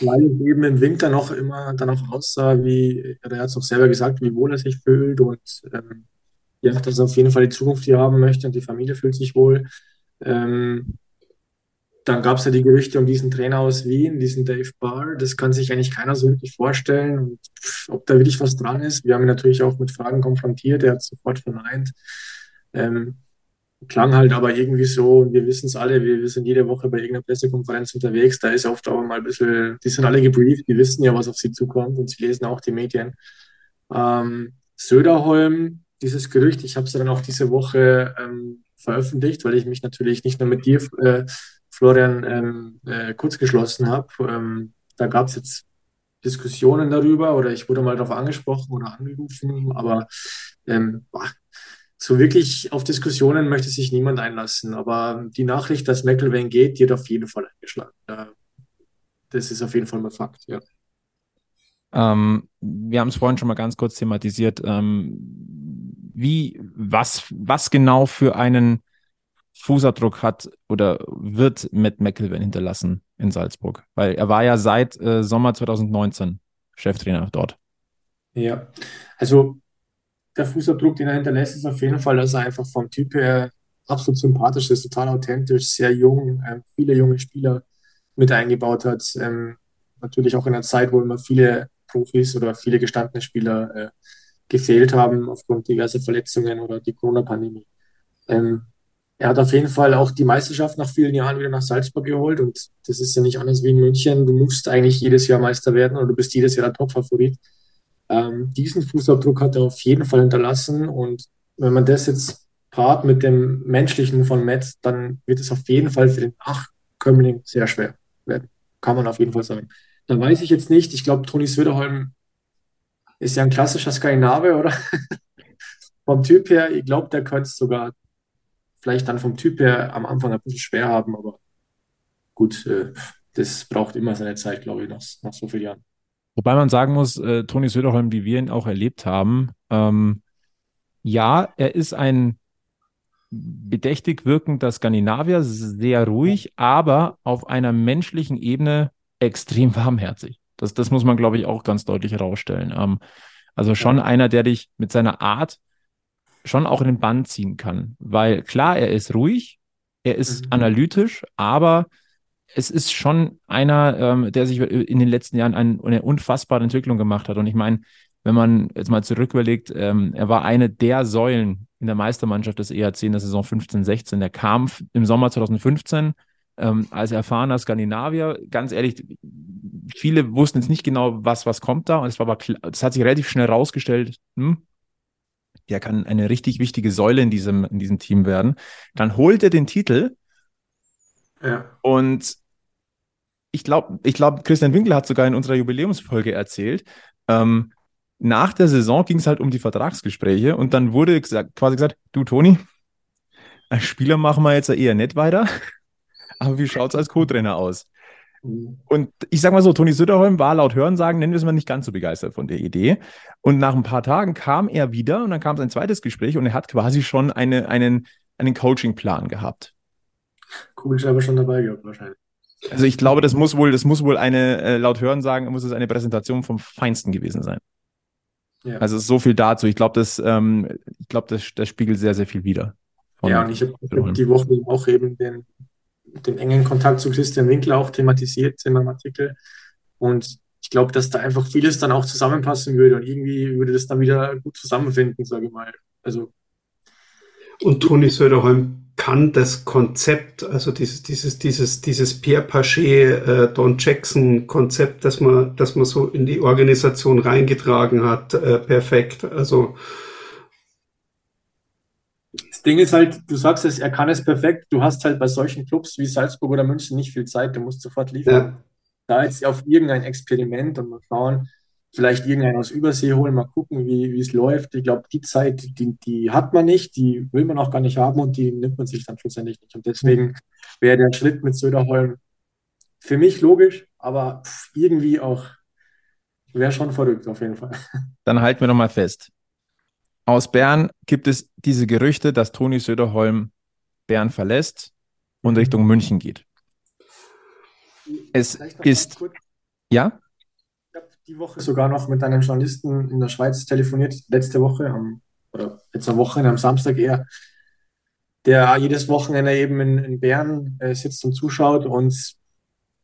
Speaker 5: weil es eben im Winter noch immer danach aussah, wie, er hat es auch selber gesagt, wie wohl er sich fühlt und ähm, ja, dass er auf jeden Fall die Zukunft hier haben möchte und die Familie fühlt sich wohl. Ähm, dann gab es ja die Gerüchte um diesen Trainer aus Wien, diesen Dave Barr. Das kann sich eigentlich keiner so wirklich vorstellen. Und ob da wirklich was dran ist. Wir haben ihn natürlich auch mit Fragen konfrontiert. Er hat sofort verneint. Ähm, klang halt aber irgendwie so, wir wissen es alle, wir, wir, sind jede Woche bei irgendeiner Pressekonferenz unterwegs, da ist oft auch mal ein bisschen, die sind alle gebrieft, die wissen ja, was auf sie zukommt und sie lesen auch die Medien. Ähm, Söderholm, dieses Gerücht, ich habe es dann auch diese Woche ähm, veröffentlicht, weil ich mich natürlich nicht nur mit dir, äh, Florian, ähm, äh, kurz geschlossen habe. Ähm, da gab es jetzt Diskussionen darüber oder ich wurde mal darauf angesprochen oder angerufen, aber ähm, so wirklich auf Diskussionen möchte sich niemand einlassen. Aber die Nachricht, dass McIlvain geht, hat auf jeden Fall eingeschlagen. Das ist auf jeden Fall mal Fakt, ja.
Speaker 2: Ähm, wir haben es vorhin schon mal ganz kurz thematisiert. Ähm, wie, was, was genau für einen Fußabdruck hat oder wird Matt McIlvain hinterlassen in Salzburg? Weil er war ja seit äh, Sommer 2019 Cheftrainer dort.
Speaker 5: Ja, also der Fußabdruck, den er hinterlässt, ist auf jeden Fall, dass er einfach vom Typ her absolut sympathisch ist, total authentisch, sehr jung, äh, viele junge Spieler mit eingebaut hat. Ähm, natürlich auch in einer Zeit, wo immer viele Profis oder viele gestandene Spieler äh, gefehlt haben aufgrund diverser Verletzungen oder die Corona-Pandemie. Ähm, er hat auf jeden Fall auch die Meisterschaft nach vielen Jahren wieder nach Salzburg geholt und das ist ja nicht anders wie in München. Du musst eigentlich jedes Jahr Meister werden oder du bist jedes Jahr der Top-Favorit. Ähm, diesen Fußabdruck hat er auf jeden Fall hinterlassen und wenn man das jetzt paart mit dem menschlichen von Matt, dann wird es auf jeden Fall für den Nachkömmling sehr schwer werden. Kann man auf jeden Fall sagen. Da weiß ich jetzt nicht. Ich glaube, Toni Söderholm ist ja ein klassischer Skandinavier, oder? <laughs> vom Typ her, ich glaube, der könnte es sogar vielleicht dann vom Typ her am Anfang ein bisschen schwer haben, aber gut, äh, das braucht immer seine Zeit, glaube ich, nach, nach so vielen Jahren.
Speaker 2: Wobei man sagen muss, äh, Toni Söderholm, wie wir ihn auch erlebt haben, ähm, ja, er ist ein bedächtig wirkender Skandinavier, sehr ruhig, aber auf einer menschlichen Ebene extrem <laughs> warmherzig. Das, das muss man, glaube ich, auch ganz deutlich herausstellen. Ähm, also schon ja. einer, der dich mit seiner Art schon auch in den Bann ziehen kann. Weil klar, er ist ruhig, er ist mhm. analytisch, aber es ist schon einer, ähm, der sich in den letzten Jahren eine, eine, unfassbare Entwicklung gemacht hat. Und ich meine, wenn man jetzt mal zurück überlegt, ähm, er war eine der Säulen in der Meistermannschaft des ERC in der Saison 15, 16. Der kam im Sommer 2015 ähm, als erfahrener Skandinavier. Ganz ehrlich, viele wussten jetzt nicht genau, was, was kommt da. Und es war aber, es hat sich relativ schnell rausgestellt, hm, der kann eine richtig wichtige Säule in diesem, in diesem Team werden. Dann holt er den Titel. Ja. Und ich glaube, ich glaube, Christian Winkler hat sogar in unserer Jubiläumsfolge erzählt, ähm, nach der Saison ging es halt um die Vertragsgespräche und dann wurde gesagt, quasi gesagt, du Toni, als Spieler machen wir jetzt eher nicht weiter, <laughs> aber wie schaut es als Co-Trainer aus? Und ich sag mal so, Toni Söderholm war laut Hörensagen, nennen wir es mal nicht ganz so begeistert von der Idee. Und nach ein paar Tagen kam er wieder und dann kam sein zweites Gespräch und er hat quasi schon eine, einen, einen Coaching-Plan gehabt.
Speaker 5: Kugelschreiber schon dabei gehabt, wahrscheinlich.
Speaker 2: Also ich glaube, das muss wohl, das muss wohl eine, äh, laut Hörensagen, muss es eine Präsentation vom Feinsten gewesen sein. Ja. Also so viel dazu. Ich glaube, das, ähm, ich glaube, das, das spiegelt sehr, sehr viel wider.
Speaker 5: Ja, und ich habe die Woche auch eben den den engen Kontakt zu Christian Winkler auch thematisiert in meinem Artikel. Und ich glaube, dass da einfach vieles dann auch zusammenpassen würde und irgendwie würde das dann wieder gut zusammenfinden, sage ich mal. Also.
Speaker 4: Und Toni Söderholm kann das Konzept, also dieses, dieses, dieses, dieses Pierre Paget, äh, Don Jackson Konzept, das man, das man so in die Organisation reingetragen hat, äh, perfekt. Also,
Speaker 5: Ding ist halt, du sagst es, er kann es perfekt. Du hast halt bei solchen Clubs wie Salzburg oder München nicht viel Zeit. Du musst sofort liefern. Ja. Da jetzt auf irgendein Experiment und mal schauen, vielleicht irgendeinen aus Übersee holen, mal gucken, wie, wie es läuft. Ich glaube, die Zeit, die, die hat man nicht, die will man auch gar nicht haben und die nimmt man sich dann schlussendlich nicht. Und deswegen wäre der Schritt mit Söderholm für mich logisch, aber irgendwie auch, wäre schon verrückt auf jeden Fall. <laughs>
Speaker 2: Dann halten wir nochmal fest. Aus Bern gibt es diese Gerüchte, dass Toni Söderholm Bern verlässt und mhm. Richtung München geht. Es ist. Ja?
Speaker 5: Die Woche sogar noch mit einem Journalisten in der Schweiz telefoniert, letzte Woche, am, oder letzte Woche, am Samstag eher, der jedes Wochenende eben in, in Bern äh, sitzt und zuschaut und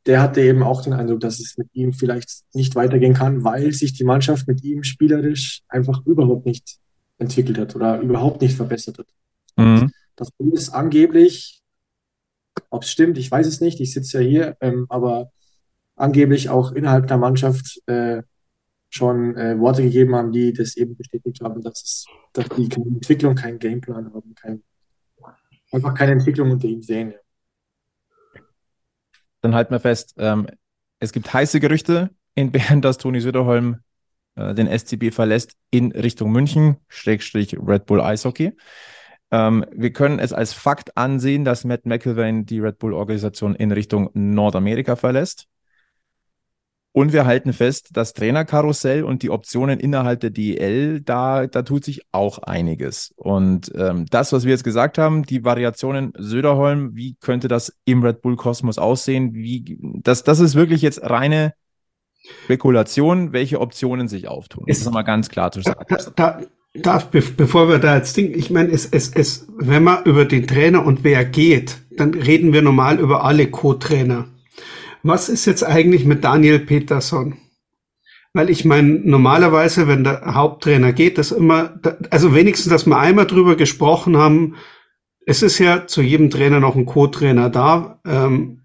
Speaker 5: der hatte eben auch den Eindruck, dass es mit ihm vielleicht nicht weitergehen kann, weil sich die Mannschaft mit ihm spielerisch einfach überhaupt nicht entwickelt hat oder überhaupt nicht verbessert hat. Mhm. Das ist angeblich, ob es stimmt, ich weiß es nicht, ich sitze ja hier, ähm, aber angeblich auch innerhalb der Mannschaft äh, schon äh, Worte gegeben haben, die das eben bestätigt haben, dass, es, dass die keine Entwicklung, keinen Gameplan haben, kein, einfach keine Entwicklung unter ihm sehen.
Speaker 2: Dann halten wir fest, ähm, es gibt heiße Gerüchte, entbehren, dass Toni Söderholm äh, den SCB verlässt in Richtung München, Schrägstrich Red Bull Eishockey. Ähm, wir können es als Fakt ansehen, dass Matt McIlvain die Red Bull-Organisation in Richtung Nordamerika verlässt. Und wir halten fest, das Trainerkarussell und die Optionen innerhalb der DEL, da, da tut sich auch einiges. Und ähm, das, was wir jetzt gesagt haben, die Variationen Söderholm, wie könnte das im Red Bull Kosmos aussehen? Wie, das, das ist wirklich jetzt reine Spekulation, welche Optionen sich auftun.
Speaker 4: Das ist nochmal ganz klar zu sagen. Da, da, darf, bevor wir da jetzt Ding, ich meine, es, es, es, wenn man über den Trainer und wer geht, dann reden wir normal über alle Co-Trainer. Was ist jetzt eigentlich mit Daniel Peterson? Weil ich meine, normalerweise, wenn der Haupttrainer geht, das immer, also wenigstens, dass wir einmal drüber gesprochen haben, es ist ja zu jedem Trainer noch ein Co-Trainer da. Ähm,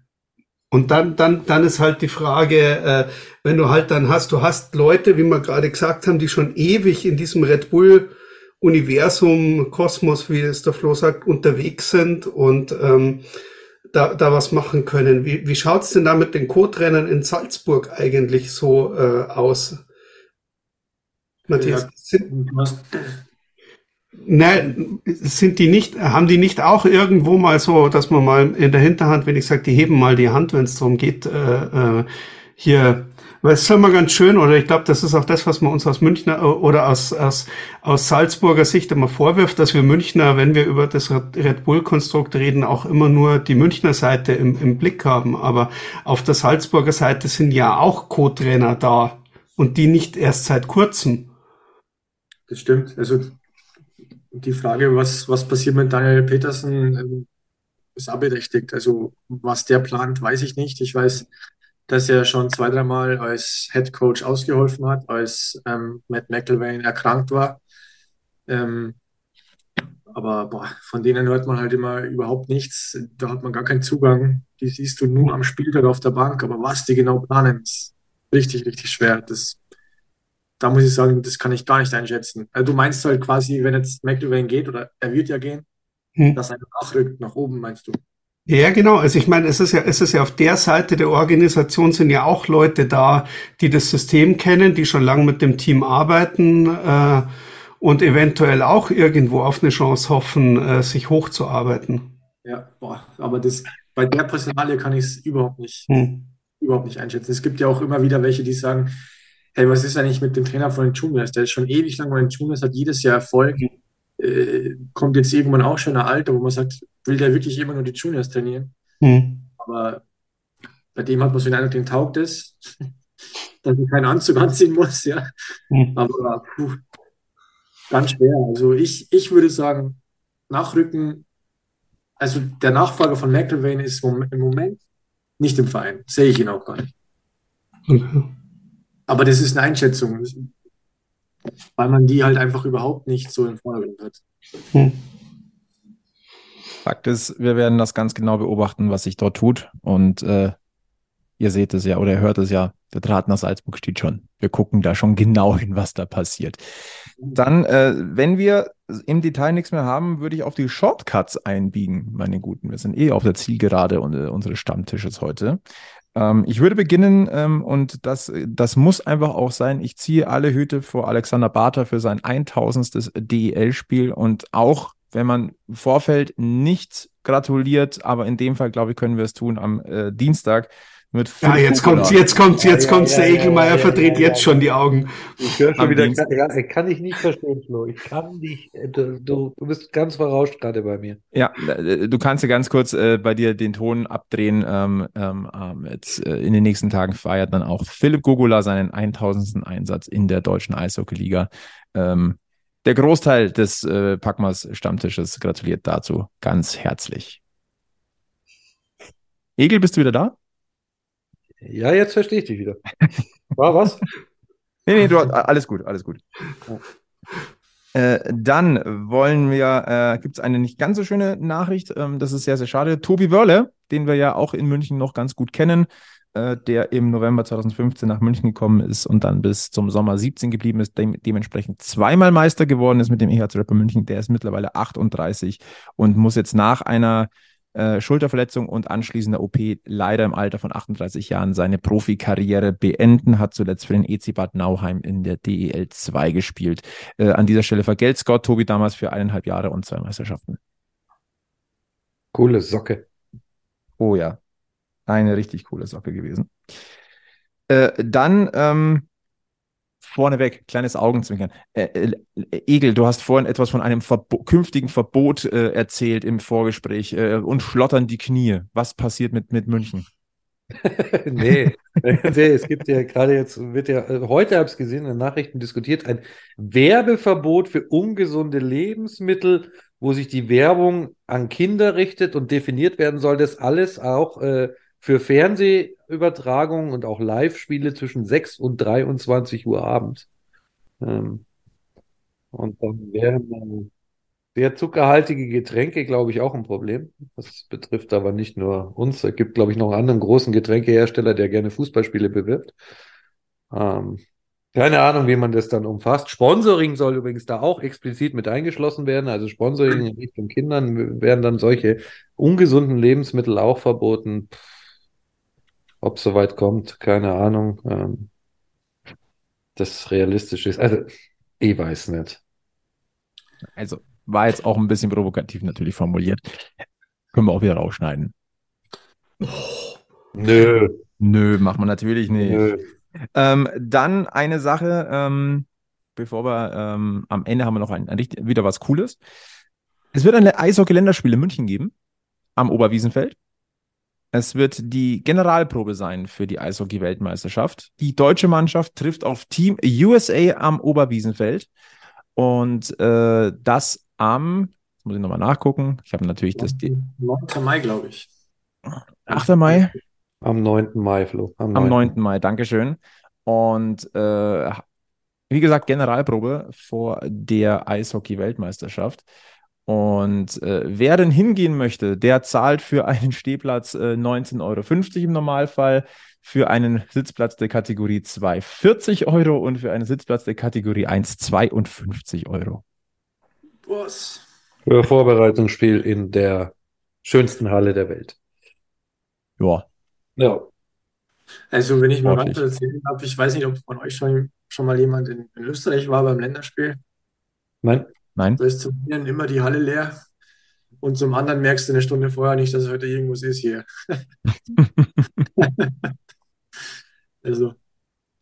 Speaker 4: und dann, dann, dann ist halt die Frage, äh, wenn du halt dann hast, du hast Leute, wie wir gerade gesagt haben, die schon ewig in diesem Red Bull Universum, Kosmos, wie es der Flo sagt, unterwegs sind und ähm, da, da was machen können. Wie, wie schaut's denn da mit den Co-Trainern in Salzburg eigentlich so äh, aus? Matthias, ja, sind, Nein, sind die nicht, haben die nicht auch irgendwo mal so, dass man mal in der Hinterhand, wenn ich sage, die heben mal die Hand, wenn es darum geht, äh, äh, hier, weil es ist immer ganz schön, oder ich glaube, das ist auch das, was man uns aus Münchner oder aus, aus, aus Salzburger Sicht immer vorwirft, dass wir Münchner, wenn wir über das Red Bull-Konstrukt reden, auch immer nur die Münchner Seite im, im Blick haben. Aber auf der Salzburger Seite sind ja auch Co-Trainer da und die nicht erst seit kurzem.
Speaker 5: Das stimmt. Also die Frage, was, was passiert mit Daniel Petersen, ähm, ist auch berechtigt. Also was der plant, weiß ich nicht. Ich weiß, dass er schon zwei, dreimal als Head Coach ausgeholfen hat, als ähm, Matt McElwain erkrankt war. Ähm, aber boah, von denen hört man halt immer überhaupt nichts. Da hat man gar keinen Zugang. Die siehst du nur am Spieltag auf der Bank. Aber was die genau planen, ist richtig, richtig schwer. Das, da muss ich sagen, das kann ich gar nicht einschätzen. Also du meinst halt quasi, wenn jetzt McElwain geht oder er wird ja gehen, hm. dass er nachrückt nach oben, meinst du?
Speaker 4: Ja, genau. Also ich meine, es ist ja, es ist ja auf der Seite der Organisation sind ja auch Leute da, die das System kennen, die schon lange mit dem Team arbeiten äh, und eventuell auch irgendwo auf eine Chance hoffen, äh, sich hochzuarbeiten.
Speaker 5: Ja, boah, aber das bei der Personalie kann ich es überhaupt nicht, hm. überhaupt nicht einschätzen. Es gibt ja auch immer wieder welche, die sagen, hey, was ist eigentlich mit dem Trainer von den Juniors? Der ist schon ewig lang bei den Juniors, hat jedes Jahr Erfolg, äh, kommt jetzt irgendwann auch schon ein Alter, wo man sagt, will der wirklich immer nur die Juniors trainieren. Mhm. Aber bei dem hat man so den Eindruck, den taugt es, <laughs> dass er keinen Anzug anziehen muss, ja. Mhm. Aber puh, ganz schwer. Also ich, ich würde sagen, Nachrücken, also der Nachfolger von McElwain ist im Moment nicht im Verein. Sehe ich ihn auch gar nicht. Okay. Aber das ist eine Einschätzung, weil man die halt einfach überhaupt nicht so im Vordergrund hat. Hm.
Speaker 2: Fakt ist, wir werden das ganz genau beobachten, was sich dort tut. Und äh, ihr seht es ja oder ihr hört es ja, der Draht nach Salzburg steht schon. Wir gucken da schon genau hin, was da passiert. Dann, äh, wenn wir im Detail nichts mehr haben, würde ich auf die Shortcuts einbiegen, meine Guten. Wir sind eh auf der Zielgerade äh, unseres Stammtisches heute. Ähm, ich würde beginnen ähm, und das, das muss einfach auch sein. Ich ziehe alle Hüte vor Alexander Barter für sein 1000. DEL-Spiel und auch wenn man im Vorfeld nicht gratuliert, aber in dem Fall, glaube ich, können wir es tun am äh, Dienstag mit
Speaker 4: Ja, jetzt kommt jetzt kommt jetzt ja, kommt ja, der ja, Egelmeier verdreht jetzt schon die Augen.
Speaker 3: Ich höre schon wieder, kann, kann, ich nicht verstehen, Flo. Ich kann nicht, äh, du, du, bist ganz verrauscht gerade bei mir.
Speaker 2: Ja, äh, du kannst ja ganz kurz äh, bei dir den Ton abdrehen. Ähm, ähm, ähm jetzt, äh, in den nächsten Tagen feiert dann auch Philipp Gugula seinen 1000. Einsatz in der deutschen Eishockey-Liga. Ähm, der Großteil des äh, Packmas Stammtisches gratuliert dazu ganz herzlich. Egel, bist du wieder da?
Speaker 3: Ja, jetzt verstehe ich dich wieder. War was? <laughs>
Speaker 2: nee, nee, du, alles gut, alles gut. Äh, dann wollen wir, äh, gibt es eine nicht ganz so schöne Nachricht, ähm, das ist sehr, sehr schade. Tobi Wörle, den wir ja auch in München noch ganz gut kennen, äh, der im November 2015 nach München gekommen ist und dann bis zum Sommer 17 geblieben ist, de dementsprechend zweimal Meister geworden ist mit dem EHC Rapper München. Der ist mittlerweile 38 und muss jetzt nach einer äh, Schulterverletzung und anschließender OP leider im Alter von 38 Jahren seine Profikarriere beenden, hat zuletzt für den EC Bad Nauheim in der DEL 2 gespielt. Äh, an dieser Stelle vergelt Scott Tobi damals für eineinhalb Jahre und zwei Meisterschaften.
Speaker 3: Coole Socke.
Speaker 2: Oh ja, eine richtig coole Socke gewesen. Äh, dann ähm, vorneweg, kleines Augenzwinkern. Äh, äh, Egel, du hast vorhin etwas von einem Verbo künftigen Verbot äh, erzählt im Vorgespräch äh, und schlottern die Knie. Was passiert mit, mit München? <laughs>
Speaker 3: nee, <laughs> nee, es gibt ja gerade jetzt, wird ja, äh, heute habe ich es gesehen, in den Nachrichten diskutiert, ein Werbeverbot für ungesunde Lebensmittel, wo sich die Werbung an Kinder richtet und definiert werden soll, das alles auch äh, für Fernsehübertragungen und auch Live-Spiele zwischen 6 und 23 Uhr abends. Ähm, und dann wären sehr zuckerhaltige Getränke, glaube ich, auch ein Problem. Das betrifft aber nicht nur uns. Es gibt, glaube ich, noch einen anderen großen Getränkehersteller, der gerne Fußballspiele bewirbt. Ähm, keine Ahnung, wie man das dann umfasst. Sponsoring soll übrigens da auch explizit mit eingeschlossen werden. Also Sponsoring in Richtung Kindern werden dann solche ungesunden Lebensmittel auch verboten. Pff ob es soweit kommt, keine Ahnung. Ähm, das realistisch ist. Also, ich weiß nicht.
Speaker 2: Also, war jetzt auch ein bisschen provokativ natürlich formuliert. Können wir auch wieder rausschneiden.
Speaker 3: Nö.
Speaker 2: Nö, macht man natürlich nicht. Ähm, dann eine Sache, ähm, bevor wir ähm, am Ende haben wir noch ein, ein, wieder was Cooles. Es wird ein Eishockey-Länderspiel in München geben, am Oberwiesenfeld. Es wird die Generalprobe sein für die Eishockey-Weltmeisterschaft. Die deutsche Mannschaft trifft auf Team USA am Oberwiesenfeld. Und äh, das am, jetzt muss ich nochmal nachgucken. Ich habe natürlich das.
Speaker 6: 9. Mai, glaube ich.
Speaker 2: 8. Mai?
Speaker 3: Am 9. Mai, Flo.
Speaker 2: Am 9. Am 9. Mai, Dankeschön. Und äh, wie gesagt, Generalprobe vor der Eishockey-Weltmeisterschaft. Und äh, wer denn hingehen möchte, der zahlt für einen Stehplatz äh, 19,50 Euro im Normalfall, für einen Sitzplatz der Kategorie 2 40 Euro und für einen Sitzplatz der Kategorie 1 52 Euro.
Speaker 3: Was? Für Vorbereitungsspiel in der schönsten Halle der Welt.
Speaker 2: Ja.
Speaker 6: Ja. Also, wenn ich mal weiter erzählen darf, ich weiß nicht, ob von euch schon, schon mal jemand in, in Österreich war beim Länderspiel.
Speaker 2: Nein. Nein.
Speaker 6: Da ist zum einen immer die Halle leer und zum anderen merkst du eine Stunde vorher nicht, dass heute irgendwas ist hier. <laughs>
Speaker 2: also.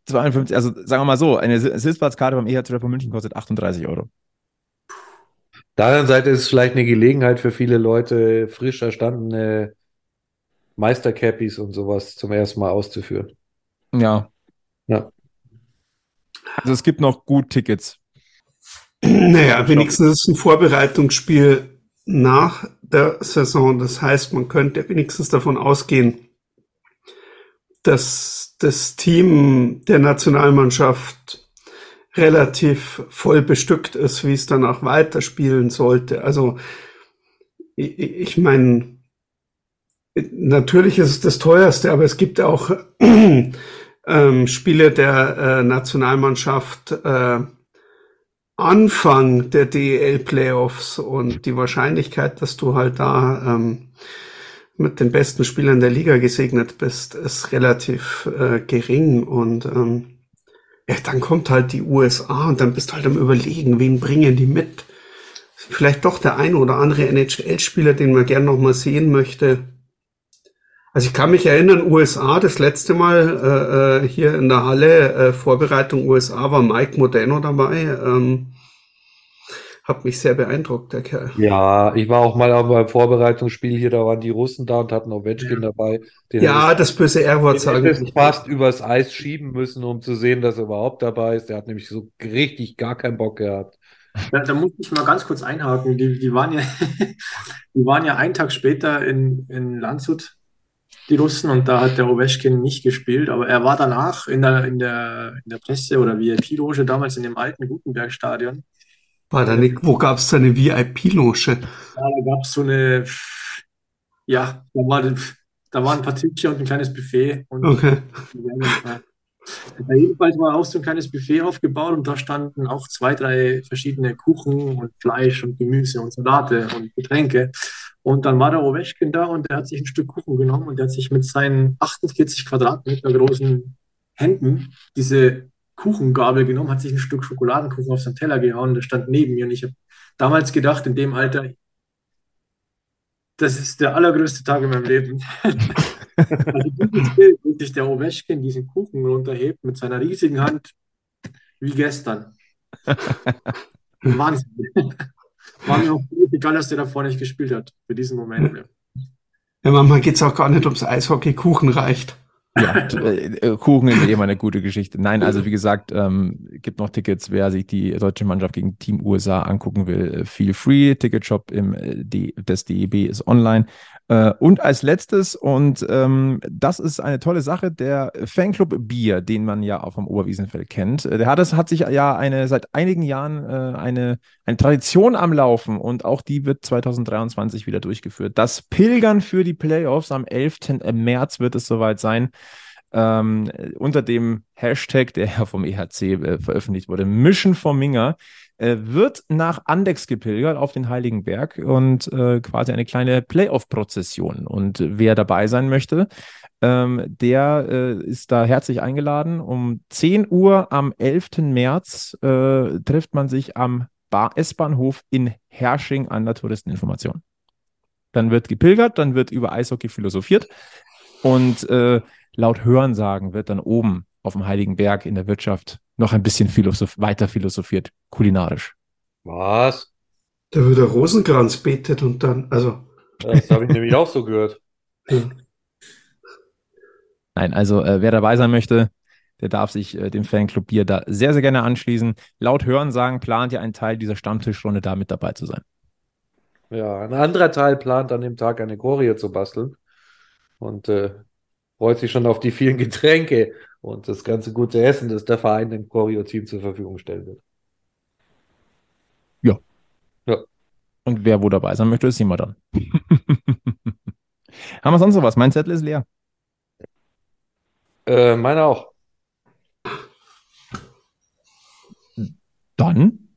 Speaker 2: 52, also sagen wir mal so, eine Sitzplatzkarte beim von München kostet 38 Euro.
Speaker 3: Der anderen Seite ist es vielleicht eine Gelegenheit für viele Leute, frisch erstandene Meistercappies und sowas zum ersten Mal auszuführen.
Speaker 2: Ja.
Speaker 3: Ja.
Speaker 2: Also es gibt noch gut Tickets. <clears throat>
Speaker 4: Naja, wenigstens ist es ein Vorbereitungsspiel nach der Saison. Das heißt, man könnte wenigstens davon ausgehen, dass das Team der Nationalmannschaft relativ voll bestückt ist, wie es danach weiterspielen sollte. Also ich, ich meine, natürlich ist es das teuerste, aber es gibt auch <clears throat> ähm, Spiele der äh, Nationalmannschaft, äh, Anfang der DEL-Playoffs und die Wahrscheinlichkeit, dass du halt da ähm, mit den besten Spielern der Liga gesegnet bist, ist relativ äh, gering und ähm, ja, dann kommt halt die USA und dann bist du halt am überlegen, wen bringen die mit. Vielleicht doch der ein oder andere NHL-Spieler, den man gern noch mal sehen möchte. Also ich kann mich erinnern, USA, das letzte Mal äh, äh, hier in der Halle, äh, Vorbereitung USA, war Mike Modeno dabei. Ähm, hat mich sehr beeindruckt, der Kerl.
Speaker 3: Ja, ich war auch mal beim Vorbereitungsspiel hier, da waren die Russen da und hatten Ovechkin ja. dabei.
Speaker 4: ja, das böse R-Wort sagen.
Speaker 3: Den fast übers Eis schieben müssen, um zu sehen, dass er überhaupt dabei ist. Der hat nämlich so richtig gar keinen Bock gehabt.
Speaker 6: Da, da muss ich mal ganz kurz einhaken. Die, die, waren, ja, <laughs> die waren ja einen Tag später in, in Landshut die Russen, und da hat der Ovechkin nicht gespielt, aber er war danach in der, in der, in der Presse- oder VIP-Loge damals in dem alten Gutenberg-Stadion.
Speaker 4: War da nicht, wo gab es da eine VIP-Loge?
Speaker 6: Ja, da gab es so eine, ja, da war, da war ein paar Tische und ein kleines Buffet. Und
Speaker 4: okay.
Speaker 6: Da jedenfalls war auch so ein kleines Buffet aufgebaut und da standen auch zwei, drei verschiedene Kuchen und Fleisch und Gemüse und Salate und Getränke. Und dann war der Ovechkin da und der hat sich ein Stück Kuchen genommen und der hat sich mit seinen 48 Quadratmeter großen Händen diese Kuchengabel genommen, hat sich ein Stück Schokoladenkuchen auf seinen Teller gehauen, der stand neben mir und ich habe damals gedacht, in dem Alter, das ist der allergrößte Tag in meinem Leben. <laughs> also dieses Bild, wie sich der Ovechkin diesen Kuchen runterhebt mit seiner riesigen Hand, wie gestern. <laughs> Wahnsinn. War mir auch egal, dass der davor nicht gespielt hat, für diesen Moment.
Speaker 4: Ja, manchmal geht es auch gar nicht ums Eishockey, Kuchen reicht.
Speaker 2: Ja, äh, Kuchen ist eh immer eine gute Geschichte. Nein, also wie gesagt, ähm, gibt noch Tickets, wer sich die deutsche Mannschaft gegen Team USA angucken will. Feel free. Ticketshop im, äh, des DEB ist online. Äh, und als letztes, und ähm, das ist eine tolle Sache, der Fanclub Bier, den man ja auch vom Oberwiesenfeld kennt, äh, der hat, es, hat sich ja eine, seit einigen Jahren äh, eine, eine Tradition am Laufen und auch die wird 2023 wieder durchgeführt. Das Pilgern für die Playoffs am 11. März wird es soweit sein. Ähm, unter dem Hashtag, der ja vom EHC äh, veröffentlicht wurde, Mission for Minger äh, wird nach Andex gepilgert auf den Heiligen Berg und äh, quasi eine kleine Playoff-Prozession. Und wer dabei sein möchte, ähm, der äh, ist da herzlich eingeladen. Um 10 Uhr am 11. März äh, trifft man sich am S-Bahnhof in Hersching an der Touristeninformation. Dann wird gepilgert, dann wird über Eishockey philosophiert und äh, laut Hörensagen wird dann oben auf dem Heiligen Berg in der Wirtschaft noch ein bisschen philosoph weiter philosophiert, kulinarisch.
Speaker 3: Was?
Speaker 4: Da wird der Rosenkranz betet und dann, also.
Speaker 3: Das habe ich nämlich auch so gehört. <laughs>
Speaker 2: Nein, also äh, wer dabei sein möchte, der darf sich äh, dem Fanclub Bier da sehr, sehr gerne anschließen. Laut Hören sagen, plant ja ein Teil dieser Stammtischrunde da mit dabei zu sein.
Speaker 3: Ja, ein anderer Teil plant an dem Tag eine Choreo zu basteln und äh, freut sich schon auf die vielen Getränke und das ganze gute Essen, das der Verein dem Choreo-Team zur Verfügung stellen wird.
Speaker 2: Ja. Ja. Und wer wo dabei sein möchte, ist immer dann. <laughs> Haben wir sonst noch was? Mein Zettel ist leer.
Speaker 3: Äh, meine auch.
Speaker 2: Dann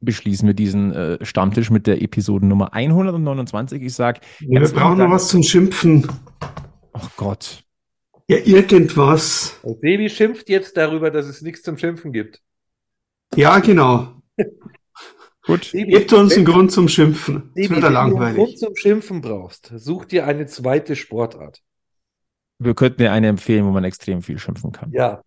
Speaker 2: beschließen wir diesen äh, Stammtisch mit der Episode Nummer 129. Ich sage.
Speaker 4: Ja, wir brauchen noch was zum Schimpfen.
Speaker 2: Ach Gott.
Speaker 4: Ja, irgendwas.
Speaker 3: Und Baby schimpft jetzt darüber, dass es nichts zum Schimpfen gibt.
Speaker 4: Ja, genau. <laughs>
Speaker 2: Gut.
Speaker 4: Gebt uns einen Grund zum Schimpfen.
Speaker 3: Baby,
Speaker 4: das wird langweilig. Wenn du einen Grund
Speaker 3: zum Schimpfen brauchst, such dir eine zweite Sportart.
Speaker 2: Wir könnten dir eine empfehlen, wo man extrem viel schimpfen kann.
Speaker 3: Ja.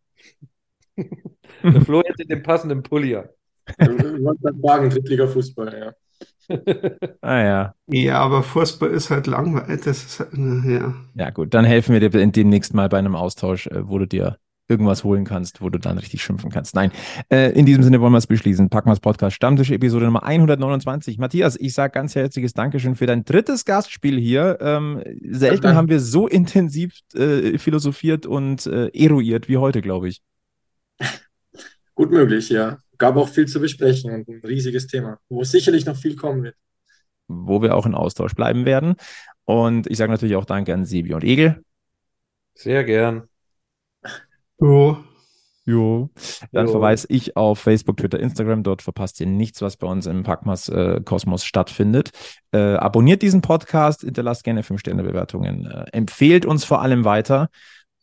Speaker 3: <laughs> Der Flo hätte den passenden Pulli an.
Speaker 6: Ich wollte sagen, Drittliga-Fußball, ja
Speaker 2: ah ja.
Speaker 4: Ja, aber Fußball ist halt langweilig. Das ist halt, ja.
Speaker 2: Ja, gut, dann helfen wir dir demnächst mal bei einem Austausch, äh, wo du dir irgendwas holen kannst, wo du dann richtig schimpfen kannst. Nein, äh, in diesem Sinne wollen wir es beschließen. Packmas Podcast Stammtisch Episode Nummer 129. Matthias, ich sage ganz herzliches Dankeschön für dein drittes Gastspiel hier. Ähm, selten haben wir so intensiv äh, philosophiert und äh, eruiert wie heute, glaube ich.
Speaker 6: Gut möglich, ja gab auch viel zu besprechen und ein riesiges Thema, wo sicherlich noch viel kommen wird.
Speaker 2: Wo wir auch in Austausch bleiben werden. Und ich sage natürlich auch Danke an Sebi und Egel.
Speaker 3: Sehr gern.
Speaker 4: Jo.
Speaker 2: Jo. Dann jo. verweise ich auf Facebook, Twitter, Instagram. Dort verpasst ihr nichts, was bei uns im Packmas äh, Kosmos stattfindet. Äh, abonniert diesen Podcast, hinterlasst gerne 5-Sterne-Bewertungen. Äh, empfehlt uns vor allem weiter.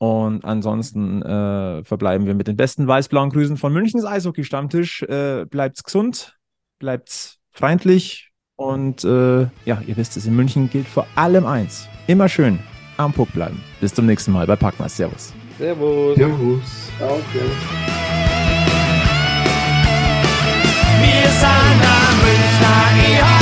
Speaker 2: Und ansonsten äh, verbleiben wir mit den besten weiß-blauen Grüßen von Münchens Eishockey-Stammtisch. Äh, bleibt's gesund, bleibt's freundlich und äh, ja, ihr wisst es, in München gilt vor allem eins. Immer schön am Puck bleiben. Bis zum nächsten Mal bei Packmas. Servus.
Speaker 3: Servus.
Speaker 4: Servus.
Speaker 3: Okay.
Speaker 1: Wir sind am Münchner